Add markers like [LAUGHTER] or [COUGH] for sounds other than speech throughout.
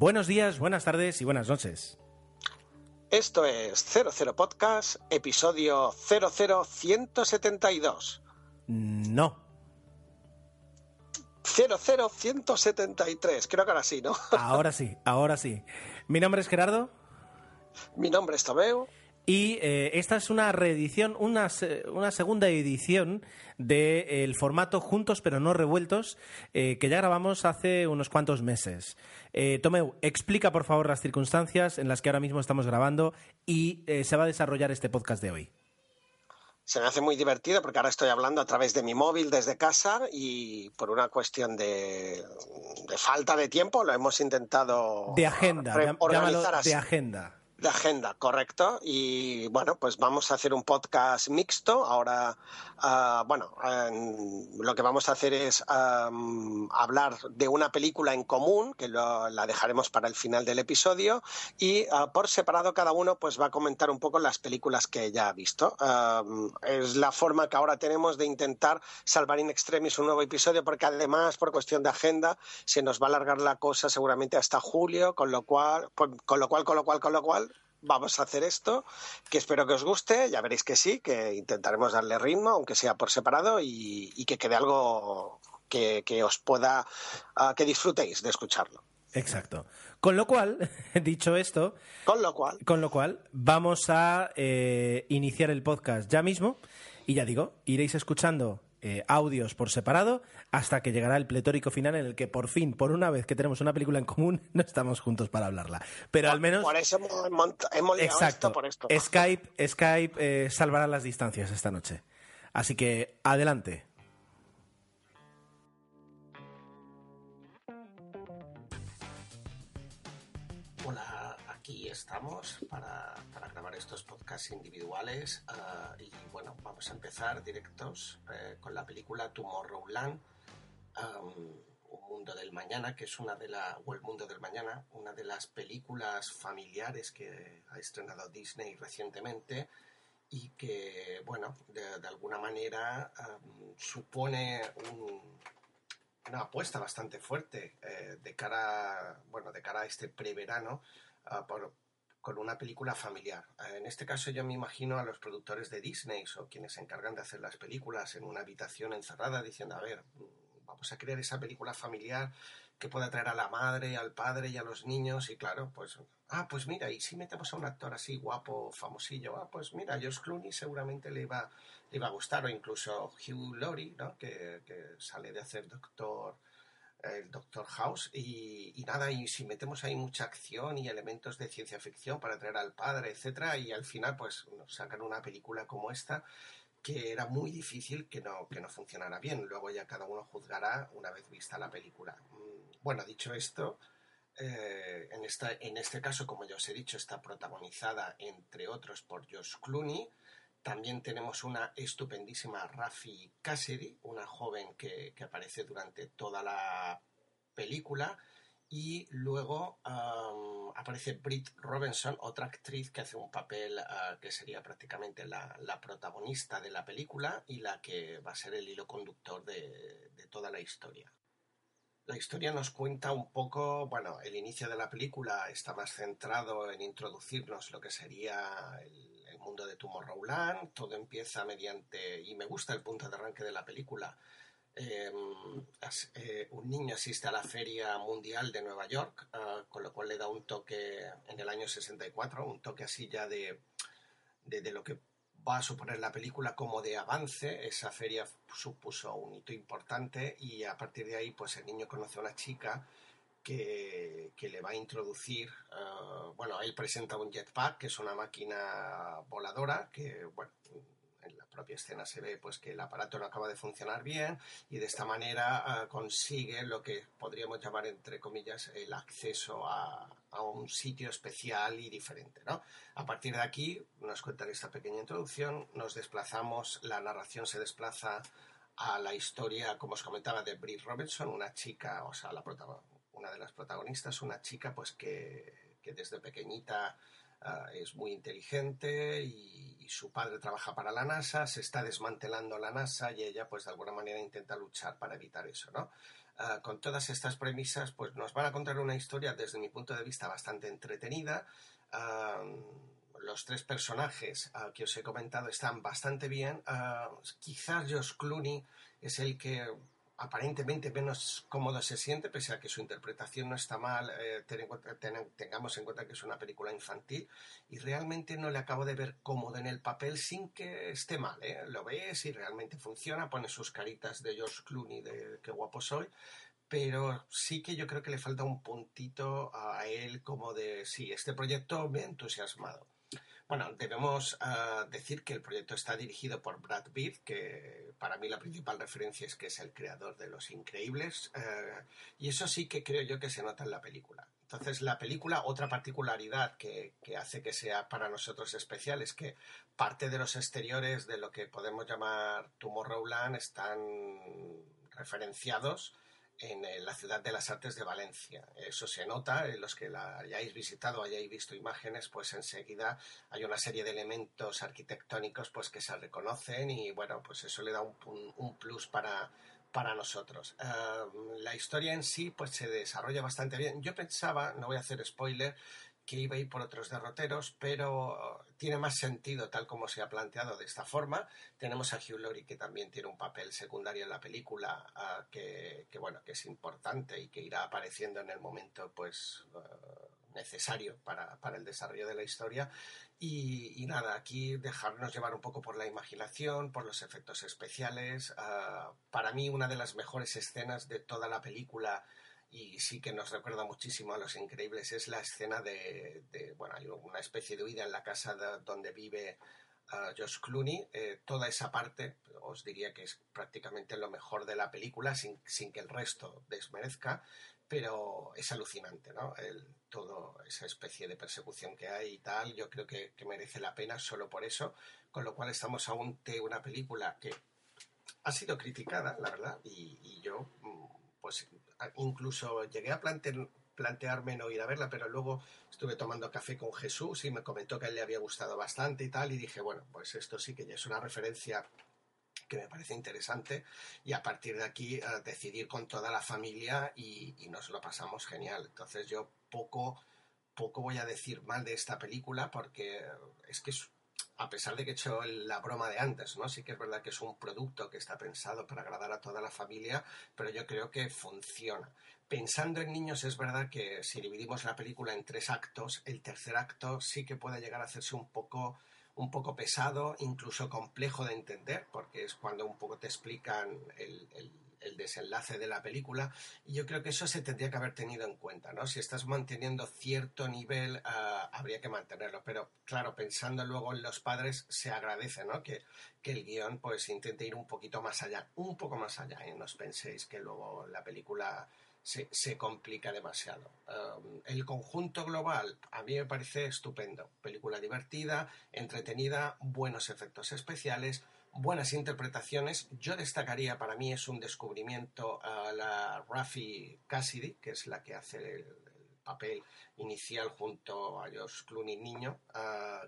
Buenos días, buenas tardes y buenas noches. Esto es 00 Podcast, episodio 00172. No. 00173, creo que ahora sí, ¿no? Ahora sí, ahora sí. Mi nombre es Gerardo. Mi nombre es Tomeo. Y eh, esta es una reedición, una, una segunda edición del formato Juntos pero no revueltos eh, que ya grabamos hace unos cuantos meses. Eh, Tomeu, explica por favor las circunstancias en las que ahora mismo estamos grabando y se va a desarrollar este podcast de hoy. Se me hace muy divertido porque ahora estoy hablando a través de mi móvil desde casa y por una cuestión de, falta de tiempo lo hemos intentado de agenda, organizar así. de agenda. De agenda, correcto. Y bueno, pues vamos a hacer un podcast mixto. Ahora, uh, bueno, lo que vamos a hacer es um, hablar de una película en común, que lo, la dejaremos para el final del episodio, y uh, por separado cada uno pues va a comentar un poco las películas que ya ha visto. Es la forma que ahora tenemos de intentar salvar in extremis un nuevo episodio, porque además, por cuestión de agenda, se nos va a alargar la cosa seguramente hasta julio, con lo cual, con lo cual, con lo cual, con lo cual, vamos a hacer esto, que espero que os guste, ya veréis que sí, que intentaremos darle ritmo, aunque sea por separado, y, que quede algo que, os pueda, ah, que disfrutéis de escucharlo. Exacto. Con lo cual, [LAUGHS] dicho esto, con lo cual, con lo cual vamos a eh, iniciar el podcast ya mismo, y ya digo, iréis escuchando eh, audios por separado hasta que llegará el pletórico final en el que por fin, por una vez que tenemos una película en común, [LAUGHS] no estamos juntos para hablarla. Pero al menos... Por eso hemos, exacto, por esto. Skype, Skype eh, salvará las distancias esta noche. Así que adelante. Estamos para, grabar estos podcasts individuales ah, y bueno, vamos a empezar directos eh, con la película Tomorrowland, Un Mundo del Mañana, que es una de las, o El Mundo del Mañana, una de las películas familiares que ha estrenado Disney recientemente y que, bueno, de, alguna manera supone una apuesta bastante fuerte eh, de cara, bueno, de cara a este preverano uh, por, con una película familiar. Eh, en este caso yo me imagino a los productores de Disney o quienes se encargan de hacer las películas en una habitación encerrada diciendo, a ver, vamos a crear esa película familiar que pueda atraer a la madre, al padre y a los niños y claro, pues, ah, pues mira, y si metemos a un actor así guapo, famosillo, ah, pues mira, George Clooney seguramente le iba, le iba a gustar o incluso Hugh Laurie, ¿no? Que, que sale de hacer Doctor el Doctor House y, nada, y si metemos ahí mucha acción y elementos de ciencia ficción para traer al padre, etcétera, y al final pues nos sacan una película como esta que era muy difícil que no, que no funcionara bien. Luego ya cada uno juzgará una vez vista la película. Mm, bueno, dicho esto, eh, en, esta, en este caso, como ya os he dicho, está protagonizada entre otros por Josh Clooney, también tenemos una estupendísima Rafi Cassidy, una joven que, aparece durante toda la película. Y luego aparece Britt Robinson, otra actriz que hace un papel ah, que sería prácticamente la, protagonista de la película y la que va a ser el hilo conductor de, toda la historia. La historia nos cuenta un poco, bueno, el inicio de la película está más centrado en introducirnos lo que sería mundo de Tomorrowland, todo empieza mediante, y me gusta el punto de arranque de la película, em, eh, un niño asiste a la Feria Mundial de Nueva York, ah, con lo cual le da un toque en el año 64, un toque así ya de, de, lo que va a suponer la película como de avance. Esa feria supuso un hito importante y a partir de ahí pues el niño conoce a una chica que, le va a introducir, eh, bueno, él presenta un jetpack, que es una máquina voladora, que, bueno, en la propia escena se ve pues que el aparato no acaba de funcionar bien y de esta manera eh, consigue lo que podríamos llamar entre comillas el acceso a, a, un sitio especial y diferente ¿no? a partir de aquí nos cuentan esta pequeña introducción nos desplazamos la narración se desplaza a la historia como os comentaba de Brie Robinson una chica o sea la protagonista una de las protagonistas, una chica pues que, desde pequeñita ah, es muy inteligente y, su padre trabaja para la NASA, se está desmantelando la NASA y ella pues de alguna manera intenta luchar para evitar eso, ¿no? Ah, con todas estas premisas pues nos van a contar una historia desde mi punto de vista bastante entretenida. Ah, los tres personajes que os he comentado están bastante bien. quizás Josh Clooney es el que aparentemente menos cómodo se siente, pese a que su interpretación no está mal, eh, tengamos en cuenta que es una película infantil, y realmente no le acabo de ver cómodo en el papel sin que esté mal. ¿eh? Lo ves y realmente funciona, pone sus caritas de George Clooney de qué guapo soy, pero sí que yo creo que le falta un puntito a él como de, sí, este proyecto me ha entusiasmado. Bueno, debemos ah, decir que el proyecto está dirigido por Brad Pitt, que para mí la principal referencia es que es el creador de Los Increíbles, eh, y eso sí que creo yo que se nota en la película. Entonces, la película, otra particularidad que, que hace que sea para nosotros especial es que parte de los exteriores de lo que podemos llamar Tomorrowland están referenciados en eh, la ciudad de las artes de Valencia. Eso se nota, en los que la hayáis visitado, hayáis visto imágenes, pues enseguida hay una serie de elementos arquitectónicos pues que se reconocen y bueno, pues eso le da un, un plus para, para nosotros. Eh, la historia en sí pues se desarrolla bastante bien. Yo pensaba, no voy a hacer spoiler, que iba a ir por otros derroteros, pero tiene más sentido tal como se ha planteado de esta forma. Tenemos a Hugh Laurie que también tiene un papel secundario en la película ah, que, bueno que es importante y que irá apareciendo en el momento pues ah, necesario para, el desarrollo de la historia. Y, nada, aquí dejarnos llevar un poco por la imaginación, por los efectos especiales. Ah, para mí una de las mejores escenas de toda la película y sí que nos recuerda muchísimo a Los Increíbles, es la escena de, bueno, hay una especie de huida en la casa donde vive uh, Josh Clooney, eh, toda esa parte os diría que es prácticamente lo mejor de la película, sin, sin que el resto desmerezca, pero es alucinante, ¿no? El, todo esa especie de persecución que hay y tal, yo creo que, merece la pena solo por eso, con lo cual estamos ante una película que ha sido criticada, la verdad, y, y yo mm, pues incluso llegué a plantearme no ir a verla, pero luego estuve tomando café con Jesús y me comentó que a él le había gustado bastante y tal, y dije, bueno, pues esto sí que ya es una referencia que me parece interesante y a partir de aquí eh, decidir con toda la familia y, y, nos lo pasamos genial. Entonces yo poco, poco voy a decir mal de esta película porque es que es a pesar de que he hecho la broma de antes, ¿no? Sí que es verdad que es un producto que está pensado para agradar a toda la familia, pero yo creo que funciona. Pensando en niños, es verdad que si dividimos la película en tres actos, el tercer acto sí que puede llegar a hacerse un poco un poco pesado, incluso complejo de entender, porque es cuando un poco te explican el el desenlace de la película y yo creo que eso se tendría que haber tenido en cuenta, ¿no? Si estás manteniendo cierto nivel, ah, habría que mantenerlo, pero claro, pensando luego en los padres, se agradece, ¿no? Que, que el guion pues intente ir un poquito más allá, un poco más allá y no os penséis que luego la película se, se complica demasiado. El conjunto global a mí me parece estupendo, película divertida, entretenida, buenos efectos especiales, buenas interpretaciones. Yo destacaría, para mí es un descubrimiento a la Rafi Cassidy, que es la que hace el, papel inicial junto a Josh Clooney niño,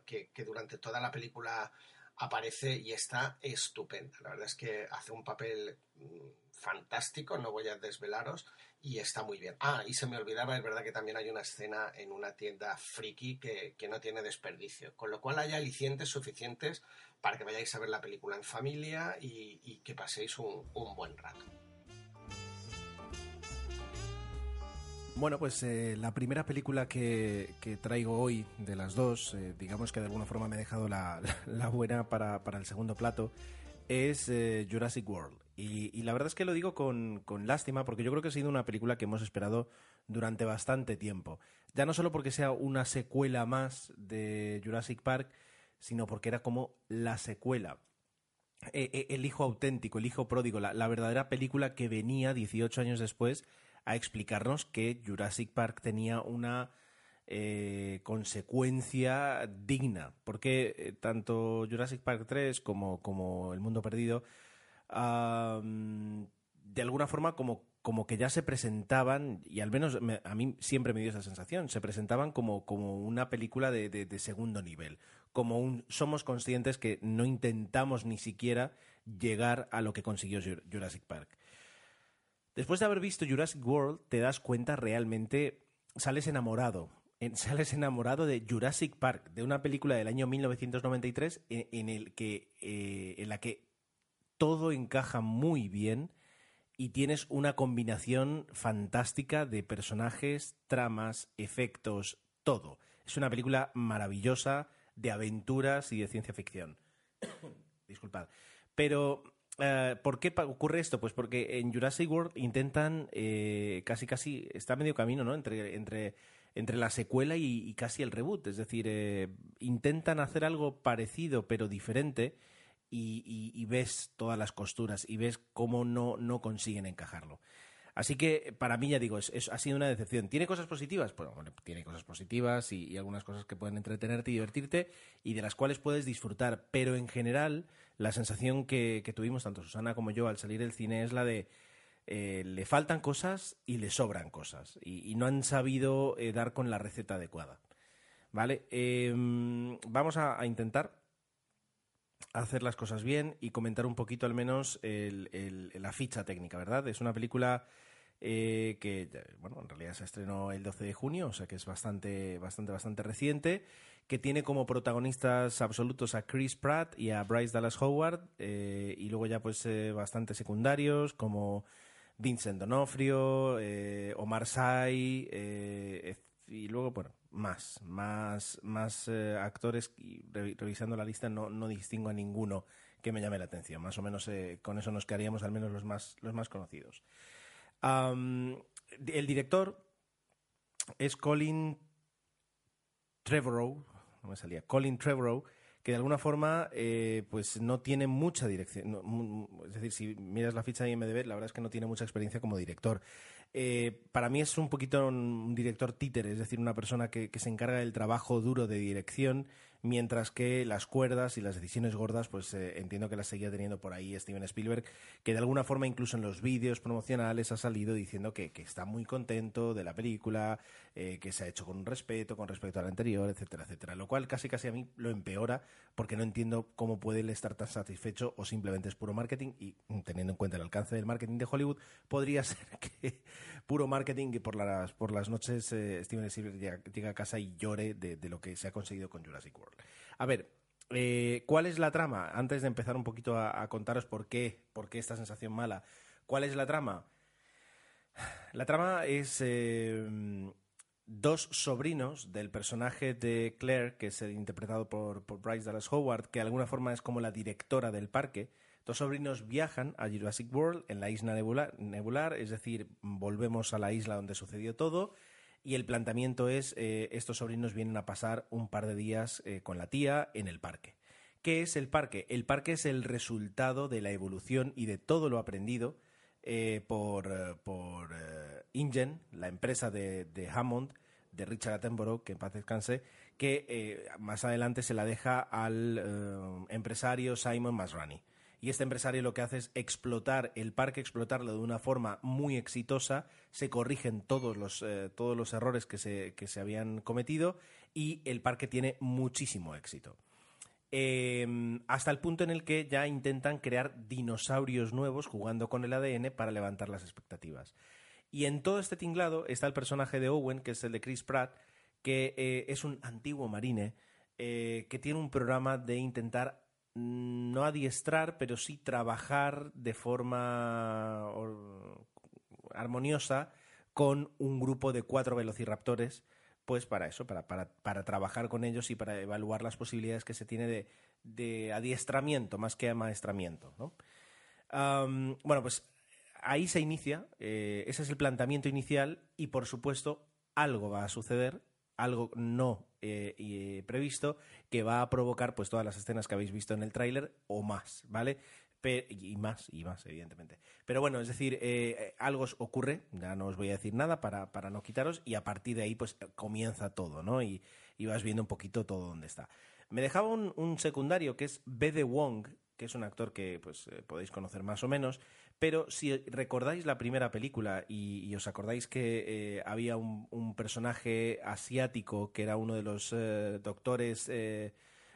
que, que, durante toda la película aparece y está estupenda. La verdad es que hace un papel mm, fantástico, no voy a desvelaros, y está muy bien. Ah, y se me olvidaba, es verdad que también hay una escena en una tienda friki que, no tiene desperdicio, con lo cual hay alicientes suficientes para que vayáis a ver la película en familia y, que paséis un, buen rato. Bueno, pues eh, la primera película que, traigo hoy de las dos, eh, digamos que de alguna forma me he dejado la, [LAUGHS] buena para, el segundo plato, es eh, Jurassic World. Y, la verdad es que lo digo con, lástima porque yo creo que ha sido una película que hemos esperado durante bastante tiempo. Ya no solo porque sea una secuela más de Jurassic Park, sino porque era como la secuela. E, e, el hijo auténtico, el hijo pródigo, la, verdadera película que venía 18 años después a explicarnos que Jurassic Park tenía una eh, consecuencia digna. Porque eh, tanto Jurassic Park 3 como, como El Mundo Perdido de alguna forma como, como que ya se presentaban, y al menos a mí siempre me dio esa sensación, se presentaban como, como una película de, de, segundo nivel, como un somos conscientes que no intentamos ni siquiera llegar a lo que consiguió Jurassic Park. Después de haber visto Jurassic World, te das cuenta realmente, sales enamorado, [LAUGHS] sales enamorado de Jurassic Park, de una película del año 1993 en, el que, eh, en la que todo encaja muy bien y tienes una combinación fantástica de personajes, tramas, efectos, todo. Es una película maravillosa de aventuras y de ciencia ficción. [COUGHS] Disculpad. Pero, eh, ¿por qué ocurre esto? Pues porque en Jurassic World intentan eh, casi, casi, está medio camino, ¿no? Entre, entre, entre la secuela y, casi el reboot. Es decir, eh, intentan hacer algo parecido pero diferente y, ves todas las costuras y ves cómo no, no consiguen encajarlo. Así que para mí, ya digo, es, ha sido una decepción. ¿Tiene cosas positivas? Bueno, tiene cosas positivas y, algunas cosas que pueden entretenerte y divertirte y de las cuales puedes disfrutar. Pero en general, la sensación que, tuvimos tanto Susana como yo al salir del cine es la de eh, le faltan cosas y le sobran cosas y, no han sabido eh, dar con la receta adecuada. ¿Vale? Em, vamos a intentar hacer las cosas bien y comentar un poquito al menos la ficha técnica, ¿verdad? Es una película eh, que, bueno, en realidad se estrenó el 12 de junio, o sea que es bastante, bastante, bastante reciente, que tiene como protagonistas absolutos a Chris Pratt y a Bryce Dallas Howard, eh, y luego ya pues eh, bastante secundarios como Vincent Donofrio, Omar Sy, y luego, bueno, más, más, más eh, actores y revisando la lista no, no, distingo a ninguno que me llame la atención. Más o menos eh, con eso nos quedaríamos al menos los más, los más conocidos. el director es Colin Trevorrow, no me salía, Colin Trevorrow, que de alguna forma eh, pues no tiene mucha dirección. es decir, si miras la ficha de IMDb, la verdad es que no tiene mucha experiencia como director. Eh, para mí es un poquito un director títere, es decir, una persona que, se encarga del trabajo duro de dirección, mientras que las cuerdas y las decisiones gordas, pues eh, entiendo que las seguía teniendo por ahí Steven Spielberg, que de alguna forma incluso en los vídeos promocionales ha salido diciendo que, está muy contento de la película, eh, que se ha hecho con respeto, con respecto a la anterior, etcétera, etcétera. Lo cual casi casi a mí lo empeora, porque no entiendo cómo puede él estar tan satisfecho o simplemente es puro marketing y teniendo en cuenta el alcance del marketing de Hollywood, podría [LAUGHS] ser que puro marketing y por las, por las noches eh, Steven Spielberg llega, a casa y llore de, lo que se ha conseguido con Jurassic World. A ver, eh, ¿cuál es la trama? Antes de empezar un poquito a, contaros por qué, por qué esta sensación mala, ¿cuál es la trama? La trama es eh, dos sobrinos del personaje de Claire, que es interpretado por Bryce Dallas Howard, que de alguna forma es como la directora del parque, Dos sobrinos viajan a Jurassic World en la isla nebular, es decir, volvemos a la isla donde sucedió todo. Y el planteamiento es, eh, estos sobrinos vienen a pasar un par de días eh, con la tía en el parque. ¿Qué es el parque? El parque es el resultado de la evolución y de todo lo aprendido eh, por, por InGen, la empresa de, de, Hammond, de Richard Attenborough, que en paz descanse, que más adelante se la deja al empresario Simon Masrani y este empresario lo que hace es explotar el parque, explotarlo de una forma muy exitosa, se corrigen todos los, eh, todos los errores que se, que se habían cometido y el parque tiene muchísimo éxito. Em, hasta el punto en el que ya intentan crear dinosaurios nuevos jugando con el ADN para levantar las expectativas. Y en todo este tinglado está el personaje de Owen, que es el de Chris Pratt, que eh, es un antiguo marine eh, que tiene un programa de intentar no adiestrar, pero sí trabajar de forma armoniosa con un grupo de cuatro velociraptores, pues para eso, para, para, trabajar con ellos y para evaluar las posibilidades que se tiene de, de adiestramiento más que amaestramiento. ¿no? bueno, pues ahí se inicia, eh, ese es el planteamiento inicial y por supuesto algo va a suceder algo no eh, eh, previsto que va a provocar pues todas las escenas que habéis visto en el tráiler o más, ¿vale? y más, y más, evidentemente. Pero bueno, es decir, eh, algo ocurre, ya no os voy a decir nada para, para, no quitaros, y a partir de ahí pues comienza todo, ¿no? Y, vas viendo un poquito todo donde está. Me dejaba un, secundario que es B. de Wong, que es un actor que pues podéis conocer más o menos, pero si recordáis la primera película y, os acordáis que eh, había un, personaje asiático que era uno de los eh, doctores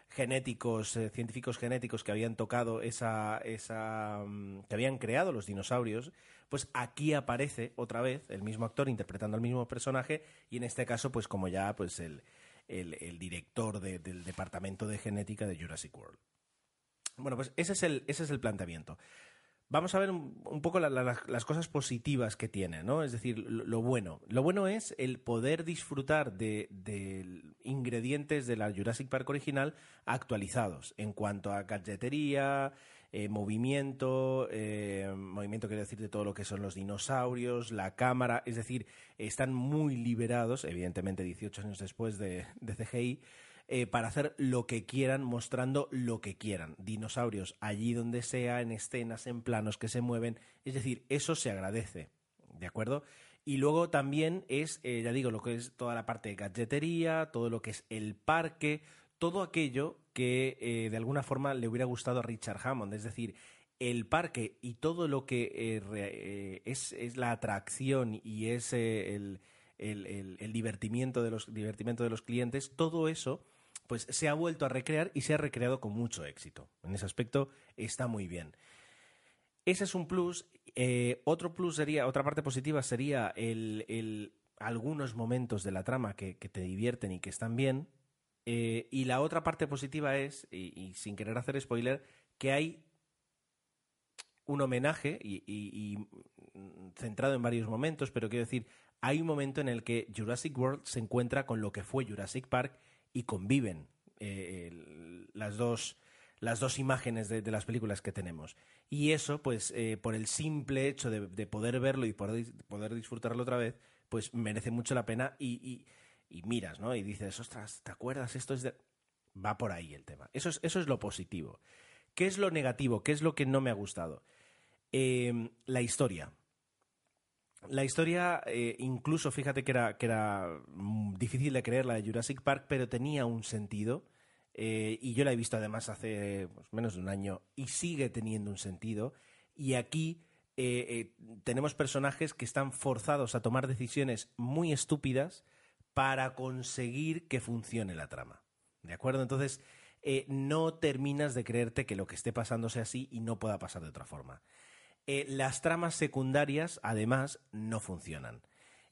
genéticos, científicos genéticos que habían tocado esa, esa mm, que habían creado los dinosaurios, pues aquí aparece otra vez el mismo actor interpretando al mismo personaje y en este caso pues como ya pues el, el, director del departamento de genética de Jurassic World. Bueno, pues ese es el, ese es el planteamiento. Vamos a ver un, poco las cosas positivas que tiene, ¿no? Es decir, lo, bueno. Lo bueno es el poder disfrutar de, ingredientes de la Jurassic Park original actualizados en cuanto a gadgetería, eh, movimiento, eh, movimiento quiero decir de todo lo que son los dinosaurios, la cámara, es decir, están muy liberados, evidentemente 18 años después de, de CGI, eh, para hacer lo que quieran, mostrando lo que quieran. Dinosaurios allí donde sea, en escenas, en planos que se mueven. Es decir, eso se agradece. ¿De acuerdo? Y luego también es, eh, ya digo, lo que es toda la parte de gadgetería, todo lo que es el parque, todo aquello que eh, de alguna forma le hubiera gustado a Richard Hammond. Es decir, el parque y todo lo que es, es, la atracción y es el, el, el, divertimiento, de los, divertimiento de los clientes, todo eso pues se ha vuelto a recrear y se ha recreado con mucho éxito. En ese aspecto está muy bien. Ese es un plus. Eh, otro plus sería, otra parte positiva sería el, algunos momentos de la trama que, te divierten y que están bien. Eh, y la otra parte positiva es, y, sin querer hacer spoiler, que hay un homenaje y, centrado en varios momentos, pero quiero decir, hay un momento en el que Jurassic World se encuentra con lo que fue Jurassic Park y conviven eh, las dos las dos imágenes de, las películas que tenemos. Y eso, pues, eh, por el simple hecho de, poder verlo y poder, poder, disfrutarlo otra vez, pues merece mucho la pena y, y, miras, ¿no? Y dices, ostras, ¿te acuerdas? Esto es de... Va por ahí el tema. Eso es, eso es lo positivo. ¿Qué es lo negativo? ¿Qué es lo que no me ha gustado? Eh, la historia. La historia, eh, incluso fíjate que era, que era mm, difícil de creer la de Jurassic Park, pero tenía un sentido. Eh, y yo la he visto además hace pues, menos de un año y sigue teniendo un sentido. Y aquí eh, tenemos personajes que están forzados a tomar decisiones muy estúpidas para conseguir que funcione la trama. ¿De acuerdo? Entonces, no terminas de creerte que lo que esté pasando sea así y no pueda pasar de otra forma. Eh, las tramas secundarias, además, no funcionan.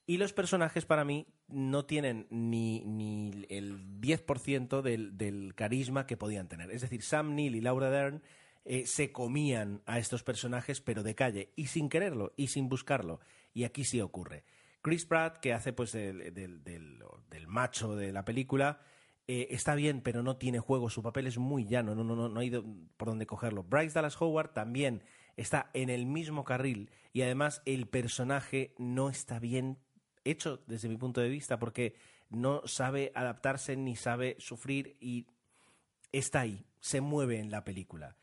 Y los personajes, para mí, no tienen ni, ni el 10% del, del, carisma que podían tener. Es decir, Sam Neill y Laura Dern eh, se comían a estos personajes, pero de calle, y sin quererlo, y sin buscarlo. Y aquí sí ocurre. Chris Pratt, que hace pues del, del, macho de la película, eh, está bien, pero no tiene juego. Su papel es muy llano, no, no, no, no ha ido por dónde cogerlo. Bryce Dallas Howard también está en el mismo carril y además el personaje no está bien hecho desde mi punto de vista porque no sabe adaptarse ni sabe sufrir y está ahí, se mueve en la película.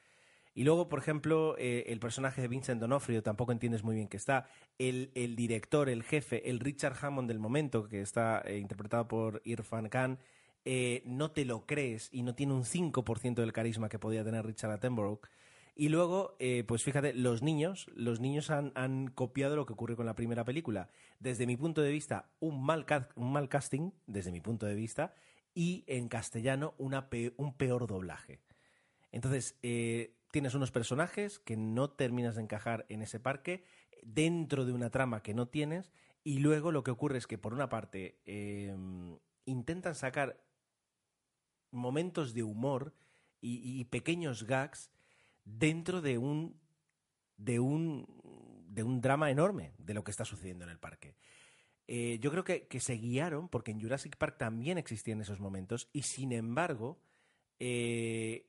Y luego, por ejemplo, eh, el personaje de Vincent D'Onofrio tampoco entiendes muy bien que está. El, director, el jefe, el Richard Hammond del momento, que está eh, interpretado por Irfan Khan, eh, no te lo crees y no tiene un 5% del carisma que podía tener Richard Attenborough. Y luego, eh, pues fíjate, los niños, los niños han, copiado lo que ocurre con la primera película. Desde mi punto de vista, un mal, un mal casting, desde mi punto de vista, y en castellano una un peor doblaje. Entonces, eh, tienes unos personajes que no terminas de encajar en ese parque, dentro de una trama que no tienes, y luego lo que ocurre es que, por una parte, em, intentan sacar momentos de humor y pequeños gags dentro de un, de un, de un drama enorme de lo que está sucediendo en el parque. Eh, yo creo que, se guiaron, porque en Jurassic Park también existían esos momentos, y sin embargo, eh,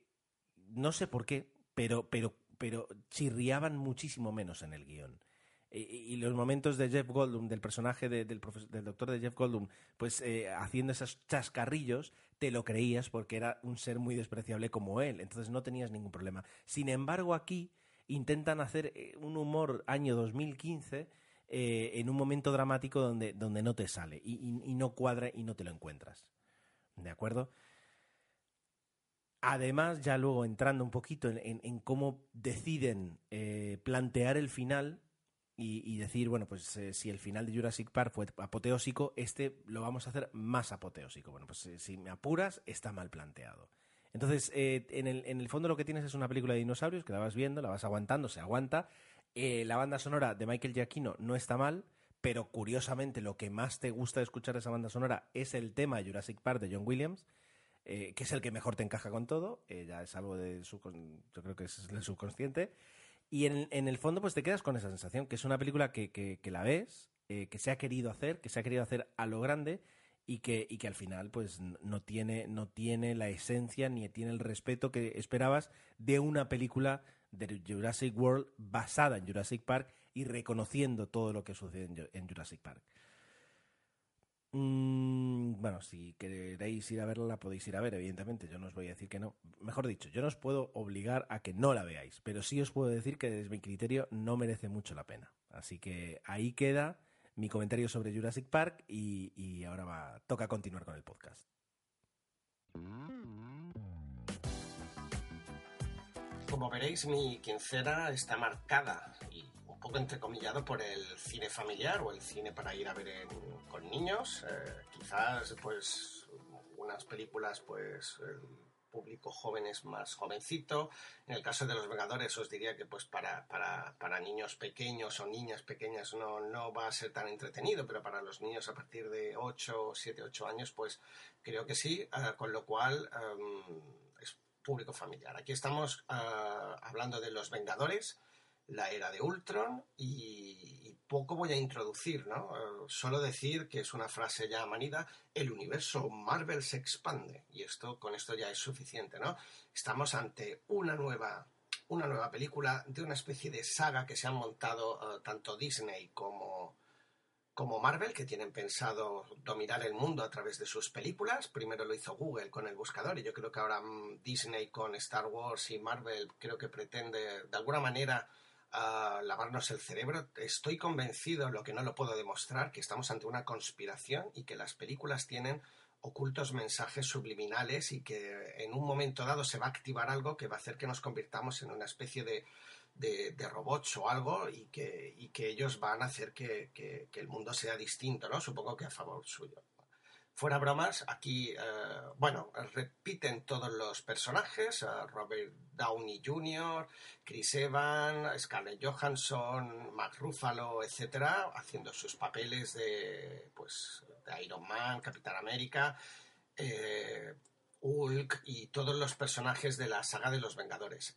no sé por qué, pero, pero, pero chirriaban muchísimo menos en el guion. Y, los momentos de Jeff Goldblum, del personaje del, doctor de Jeff Goldblum, pues eh, haciendo esos chascarrillos, te lo creías porque era un ser muy despreciable como él, entonces no tenías ningún problema. Sin embargo, aquí intentan hacer eh, un humor año 2015 eh, en un momento dramático donde, donde no te sale y, y no cuadra y no te lo encuentras. ¿De acuerdo? Además, ya luego entrando un poquito en, cómo deciden eh, plantear el final y, decir, bueno, pues eh, si el final de Jurassic Park fue apoteósico, este lo vamos a hacer más apoteósico. Bueno, pues eh, si me apuras, está mal planteado. Entonces, en, el, en el fondo lo que tienes es una película de dinosaurios que la vas viendo, la vas aguantando, se aguanta. la banda sonora de Michael Giacchino no está mal, pero curiosamente lo que más te gusta de escuchar esa banda sonora es el tema de Jurassic Park de John Williams eh, que es el que mejor te encaja con todo, eh, ya es algo de su, yo creo que es el subconsciente, y en, en, el fondo pues te quedas con esa sensación, que es una película que, que, que la ves, eh, que se ha querido hacer, que se ha querido hacer a lo grande, y que, y que al final pues no tiene, no tiene la esencia ni tiene el respeto que esperabas de una película de Jurassic World basada en Jurassic Park y reconociendo todo lo que sucede en Jurassic Park. Mm, bueno, si queréis ir a verla, la podéis ir a ver, evidentemente. Yo no os voy a decir que no. Mejor dicho, yo no os puedo obligar a que no la veáis, pero sí os puedo decir que desde mi criterio no merece mucho la pena. Así que ahí queda mi comentario sobre Jurassic Park y, y ahora va, toca continuar con el podcast. Como veréis, mi quincena está marcada poco entrecomillado por el cine familiar o el cine para ir a ver con niños. Eh, quizás, pues, unas películas, pues, el público joven es más jovencito. En el caso de Los Vengadores, os diría que, pues, para, para, para niños pequeños o niñas pequeñas no, no va a ser tan entretenido, pero para los niños a partir de 8, 7, 8 años, pues, creo que sí. Eh, con lo cual, em, es público familiar. Aquí estamos eh, hablando de Los Vengadores la era de Ultron y, poco voy a introducir, ¿no? Eh, solo decir que es una frase ya manida, el universo Marvel se expande y esto con esto ya es suficiente, ¿no? Estamos ante una nueva una nueva película de una especie de saga que se han montado eh, tanto Disney como como Marvel, que tienen pensado dominar el mundo a través de sus películas. Primero lo hizo Google con el buscador y yo creo que ahora mm, Disney con Star Wars y Marvel creo que pretende de alguna manera a lavarnos el cerebro. Estoy convencido, lo que no lo puedo demostrar, que estamos ante una conspiración y que las películas tienen ocultos mensajes subliminales y que en un momento dado se va a activar algo que va a hacer que nos convirtamos en una especie de, de, robots o algo y que, y que ellos van a hacer que, que, el mundo sea distinto, ¿no? Supongo que a favor suyo. Fuera bromas, aquí, eh, bueno, repiten todos los personajes, eh, Robert Downey Jr., Chris Evans, Scarlett Johansson, Mark Ruffalo, etcétera, haciendo sus papeles de, pues, de Iron Man, Capitán América, eh, Hulk y todos los personajes de la saga de los Vengadores.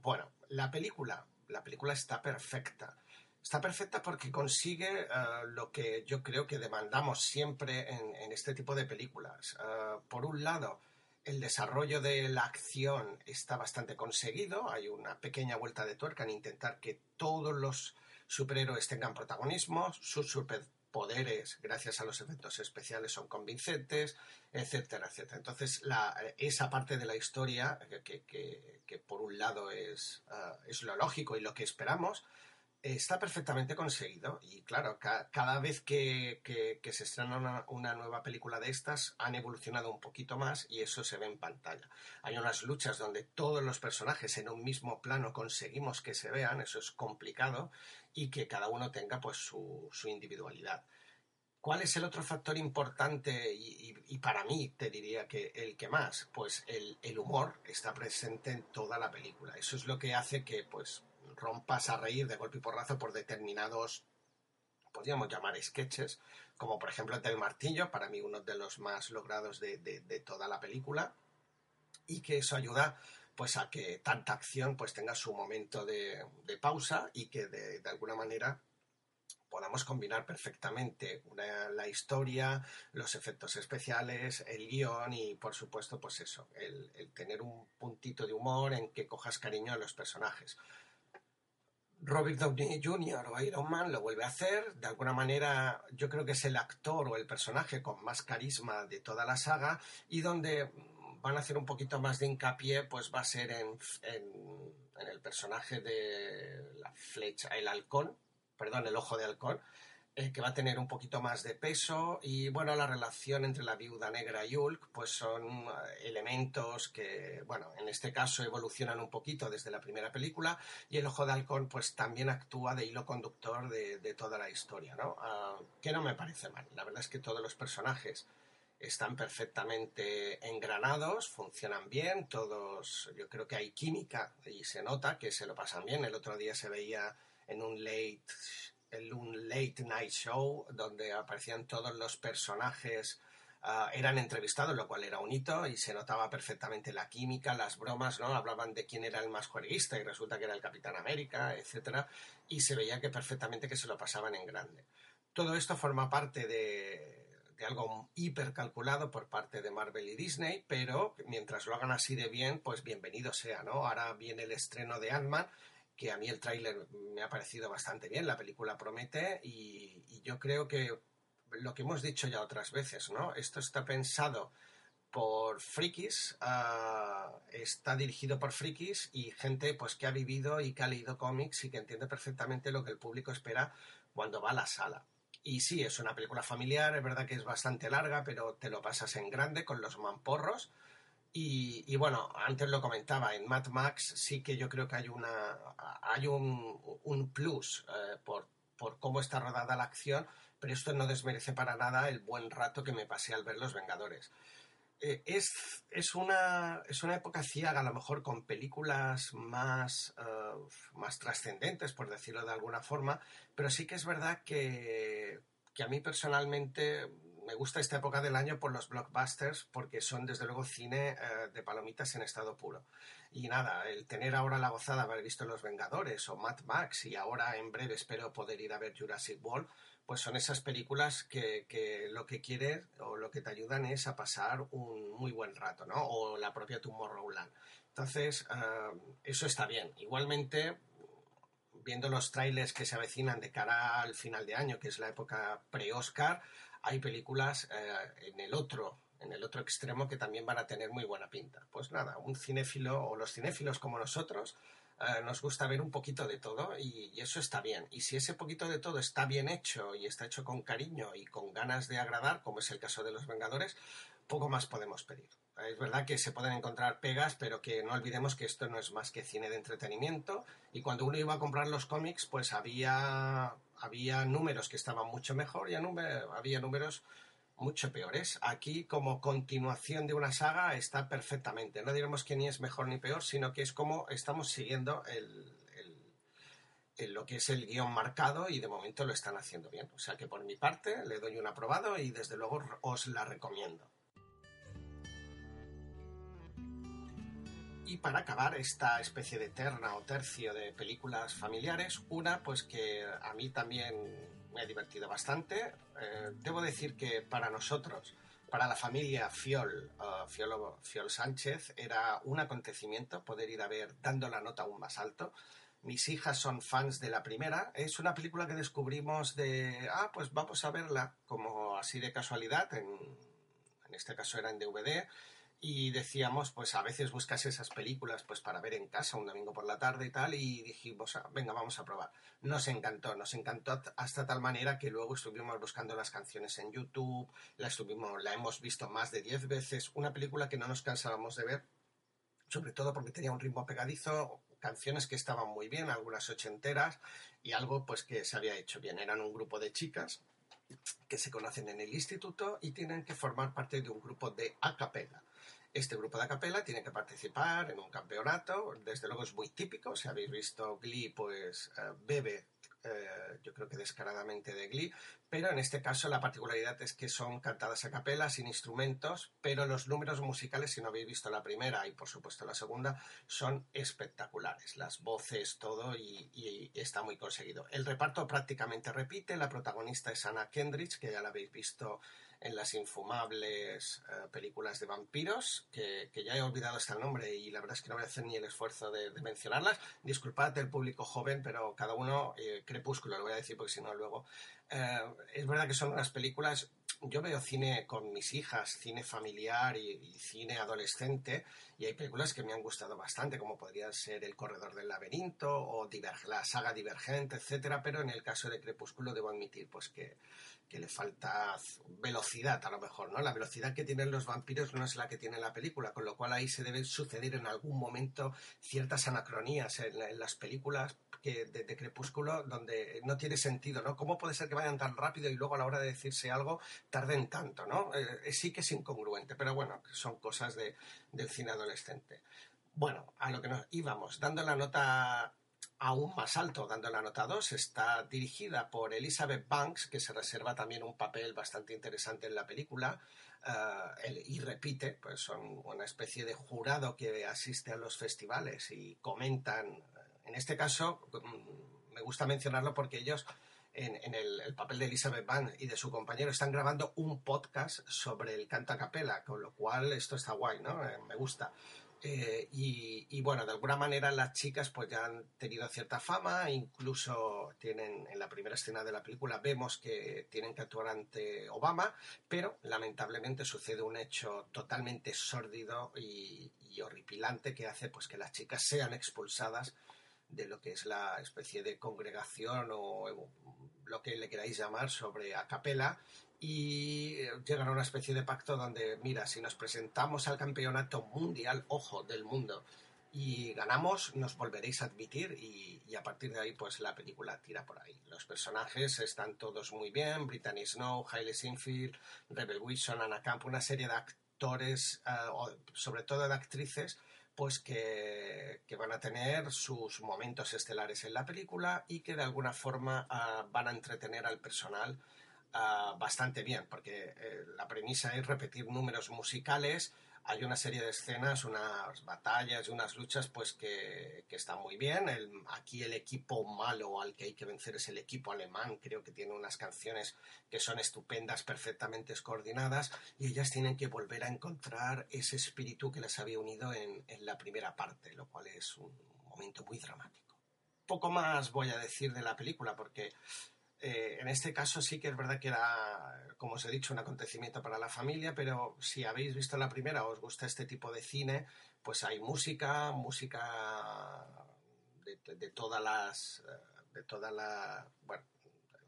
bueno, la película, la película está perfecta. Está perfecta porque consigue eh, lo que yo creo que demandamos siempre en, este tipo de películas. Eh, por un lado, el desarrollo de la acción está bastante conseguido. Hay una pequeña vuelta de tuerca en intentar que todos los superhéroes tengan protagonismo. Sus superpoderes, gracias a los efectos especiales, son convincentes, etcétera, etcétera. Entonces, esa parte de la historia, que, por un lado es, eh, es lo lógico y lo que esperamos, está perfectamente conseguido y claro, cada vez que, se estrena una, nueva película de estas han evolucionado un poquito más y eso se ve en pantalla. Hay unas luchas donde todos los personajes en un mismo plano conseguimos que se vean, eso es complicado y que cada uno tenga pues su, individualidad. ¿Cuál es el otro factor importante y, para mí te diría que el que más? Pues el, el humor está presente en toda la película. Eso es lo que hace que pues rompas a reír de golpe y porrazo por determinados, podríamos llamar sketches, como por ejemplo el del martillo, para mí uno de los más logrados de, toda la película, y que eso ayuda pues a que tanta acción pues tenga su momento de, pausa y que de, alguna manera podamos combinar perfectamente la historia, los efectos especiales, el guion y por supuesto pues eso, el, el, tener un puntito de humor en que cojas cariño a los personajes. Robert Downey Jr. o Iron Man lo vuelve a hacer. De alguna manera, yo creo que es el actor o el personaje con más carisma de toda la saga y donde van a hacer un poquito más de hincapié, pues va a ser en, el personaje de la flecha, el halcón, perdón, el ojo de halcón, eh, que va a tener un poquito más de peso y bueno, la relación entre la viuda negra y Hulk pues son eh, elementos que, bueno, en este caso evolucionan un poquito desde la primera película y el Ojo de Halcón pues también actúa de hilo conductor de, toda la historia, ¿no? Ah, que no me parece mal, la verdad es que todos los personajes están perfectamente engranados, funcionan bien, todos, yo creo que hay química y se nota que se lo pasan bien. El otro día se veía en un late un late night show donde aparecían todos los personajes ah, eran entrevistados, lo cual era un hito y se notaba perfectamente la química, las bromas, ¿no? Hablaban de quién era el más jueguista y resulta que era el Capitán América, etcétera, y se veía que perfectamente que se lo pasaban en grande. Todo esto forma parte de, de algo hipercalculado por parte de Marvel y Disney, pero mientras lo hagan así de bien, pues bienvenido sea, ¿no? Ahora viene el estreno de Ant-Man que a mí el tráiler me ha parecido bastante bien, la película promete y, yo creo que lo que hemos dicho ya otras veces, ¿no? Esto está pensado por frikis, ah, está dirigido por frikis y gente pues que ha vivido y que ha leído cómics y que entiende perfectamente lo que el público espera cuando va a la sala. Y sí, es una película familiar, es verdad que es bastante larga, pero te lo pasas en grande con los mamporros y, bueno, antes lo comentaba, en Mad Max sí que yo creo que hay una hay un, plus eh, por, por cómo está rodada la acción, pero esto no desmerece para nada el buen rato que me pasé al ver Los Vengadores. Eh, es, es, una, es una época ciega, a lo mejor con películas más, eh, más trascendentes, por decirlo de alguna forma, pero sí que es verdad que, que a mí personalmente me gusta esta época del año por los blockbusters porque son desde luego cine eh, de palomitas en estado puro. Y nada, el tener ahora la gozada de haber visto Los Vengadores o Mad Max y ahora en breve espero poder ir a ver Jurassic World, pues son esas películas que, lo que quieres o lo que te ayudan es a pasar un muy buen rato, ¿no? O la propia Tomorrowland. Entonces, eh, eso está bien. Igualmente, viendo los trailers que se avecinan de cara al final de año, que es la época pre-Oscar, hay películas eh, en el otro en el otro extremo que también van a tener muy buena pinta. Pues nada, un cinéfilo o los cinéfilos como nosotros eh, nos gusta ver un poquito de todo y, eso está bien. Y si ese poquito de todo está bien hecho y está hecho con cariño y con ganas de agradar, como es el caso de Los Vengadores, poco más podemos pedir. Es verdad que se pueden encontrar pegas, pero que no olvidemos que esto no es más que cine de entretenimiento y cuando uno iba a comprar los cómics, pues había había números que estaban mucho mejor y había números mucho peores. Aquí, como continuación de una saga, está perfectamente. No diremos que ni es mejor ni peor, sino que es como estamos siguiendo lo que es el guion marcado y de momento lo están haciendo bien. O sea que por mi parte le doy un aprobado y desde luego os la recomiendo. Y para acabar esta especie de terna o tercio de películas familiares, una pues que a mí también me ha divertido bastante. Eh, debo decir que para nosotros, para la familia Fiol, uh, Fiol, Sánchez, era un acontecimiento poder ir a ver dando la nota aún más alto. Mis hijas son fans de la primera. Es una película que descubrimos de, ah, pues vamos a verla como así de casualidad. En, en este caso era en DVD y decíamos, pues a veces buscas esas películas pues para ver en casa un domingo por la tarde y tal, y dijimos, ah, venga, vamos a probar. Nos encantó, nos encantó hasta tal manera que luego estuvimos buscando las canciones en YouTube, la, estuvimos, la hemos visto más de 10 veces, una película que no nos cansábamos de ver, sobre todo porque tenía un ritmo pegadizo, canciones que estaban muy bien, algunas ochenteras, y algo pues que se había hecho bien. Eran un grupo de chicas que se conocen en el instituto y tienen que formar parte de un grupo de a capella este grupo de acapella tiene que participar en un campeonato, desde luego es muy típico, si habéis visto Glee, pues eh, bebe, eh, yo creo que descaradamente de Glee, pero en este caso la particularidad es que son cantadas a capela, sin instrumentos, pero los números musicales, si no habéis visto la primera y por supuesto la segunda, son espectaculares, las voces, todo, y, y está muy conseguido. El reparto prácticamente repite, la protagonista es Anna Kendrick, que ya la habéis visto en las infumables eh, películas de vampiros, que, ya he olvidado hasta el nombre y la verdad es que no voy a hacer ni el esfuerzo de, mencionarlas. Disculpad el público joven, pero cada uno, eh, Crepúsculo, lo voy a decir porque si no luego es verdad que son unas películas yo veo cine con mis hijas, cine familiar y, cine adolescente, y hay películas que me han gustado bastante, como podrían ser El Corredor del Laberinto o la saga Divergente, etcétera, pero en el caso de Crepúsculo debo admitir pues que, que, le falta velocidad a lo mejor, ¿no? La velocidad que tienen los vampiros no es la que tiene la película, con lo cual ahí se deben suceder en algún momento ciertas anacronías en las películas que de, Crepúsculo donde no tiene sentido, ¿no? ¿Cómo puede ser que vayan tan rápido y luego a la hora de decirse algo tarden tanto, ¿no? Eh, eh, sí que es incongruente, pero bueno, son cosas de, del cine adolescente. Bueno, a lo que nos íbamos, dando la nota aún más alto, dando la nota 2, está dirigida por Elizabeth Banks, que se reserva también un papel bastante interesante en la película, eh, y repite, pues son una especie de jurado que asiste a los festivales y comentan en este caso, mm, me gusta mencionarlo porque ellos, en, el, papel de Elizabeth Van y de su compañero, están grabando un podcast sobre el canto a capela, con lo cual esto está guay, ¿no? Eh, me gusta. Eh, y, bueno, de alguna manera las chicas pues ya han tenido cierta fama, incluso tienen en la primera escena de la película vemos que tienen que actuar ante Obama, pero lamentablemente sucede un hecho totalmente sórdido y, y horripilante que hace pues que las chicas sean expulsadas de lo que es la especie de congregación o lo que le queráis llamar sobre a capela y llegan a una especie de pacto donde, mira, si nos presentamos al campeonato mundial, ojo, del mundo, y ganamos, nos volveréis a admitir y, a partir de ahí pues la película tira por ahí. Los personajes están todos muy bien, Brittany Snow, Hailey Sinfield, Rebel Wilson, Anna Camp, una serie de actores, uh, sobre todo de actrices, pues que, van a tener sus momentos estelares en la película y que de alguna forma ah, van a entretener al personal ah, bastante bien, porque eh, la premisa es repetir números musicales hay una serie de escenas, unas batallas y unas luchas pues que, están muy bien. aquí el equipo malo al que hay que vencer es el equipo alemán. Creo que tiene unas canciones que son estupendas, perfectamente coordinadas y ellas tienen que volver a encontrar ese espíritu que les había unido en, en la primera parte, lo cual es un momento muy dramático. Poco más voy a decir de la película porque eh, en este caso sí que es verdad que era, como os he dicho, un acontecimiento para la familia, pero si habéis visto la primera o os gusta este tipo de cine, pues hay música, música de, todas las, de todas las, bueno,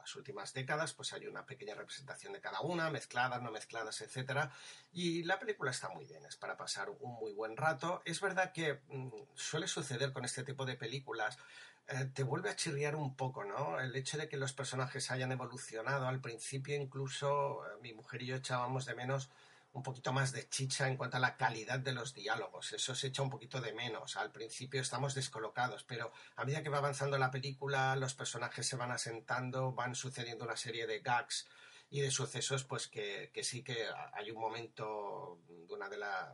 las últimas décadas, pues hay una pequeña representación de cada una, mezcladas, no mezcladas, etcétera. Y la película está muy bien, es para pasar un muy buen rato. Es verdad que mm, suele suceder con este tipo de películas eh, te vuelve a chirriar un poco, ¿no? El hecho de que los personajes hayan evolucionado. Al principio incluso eh, mi mujer y yo echábamos de menos un poquito más de chicha en cuanto a la calidad de los diálogos. Eso se echa un poquito de menos. Al principio estamos descolocados, pero a medida que va avanzando la película, los personajes se van asentando, van sucediendo una serie de gags y de sucesos, pues que, que sí que hay un momento de una de las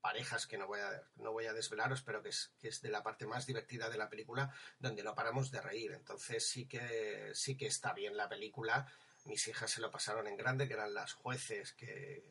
parejas que no voy a, no voy a desvelaros, pero que es, que es de la parte más divertida de la película, donde no paramos de reír. Entonces sí que, sí que está bien la película. Mis hijas se lo pasaron en grande, que eran las jueces que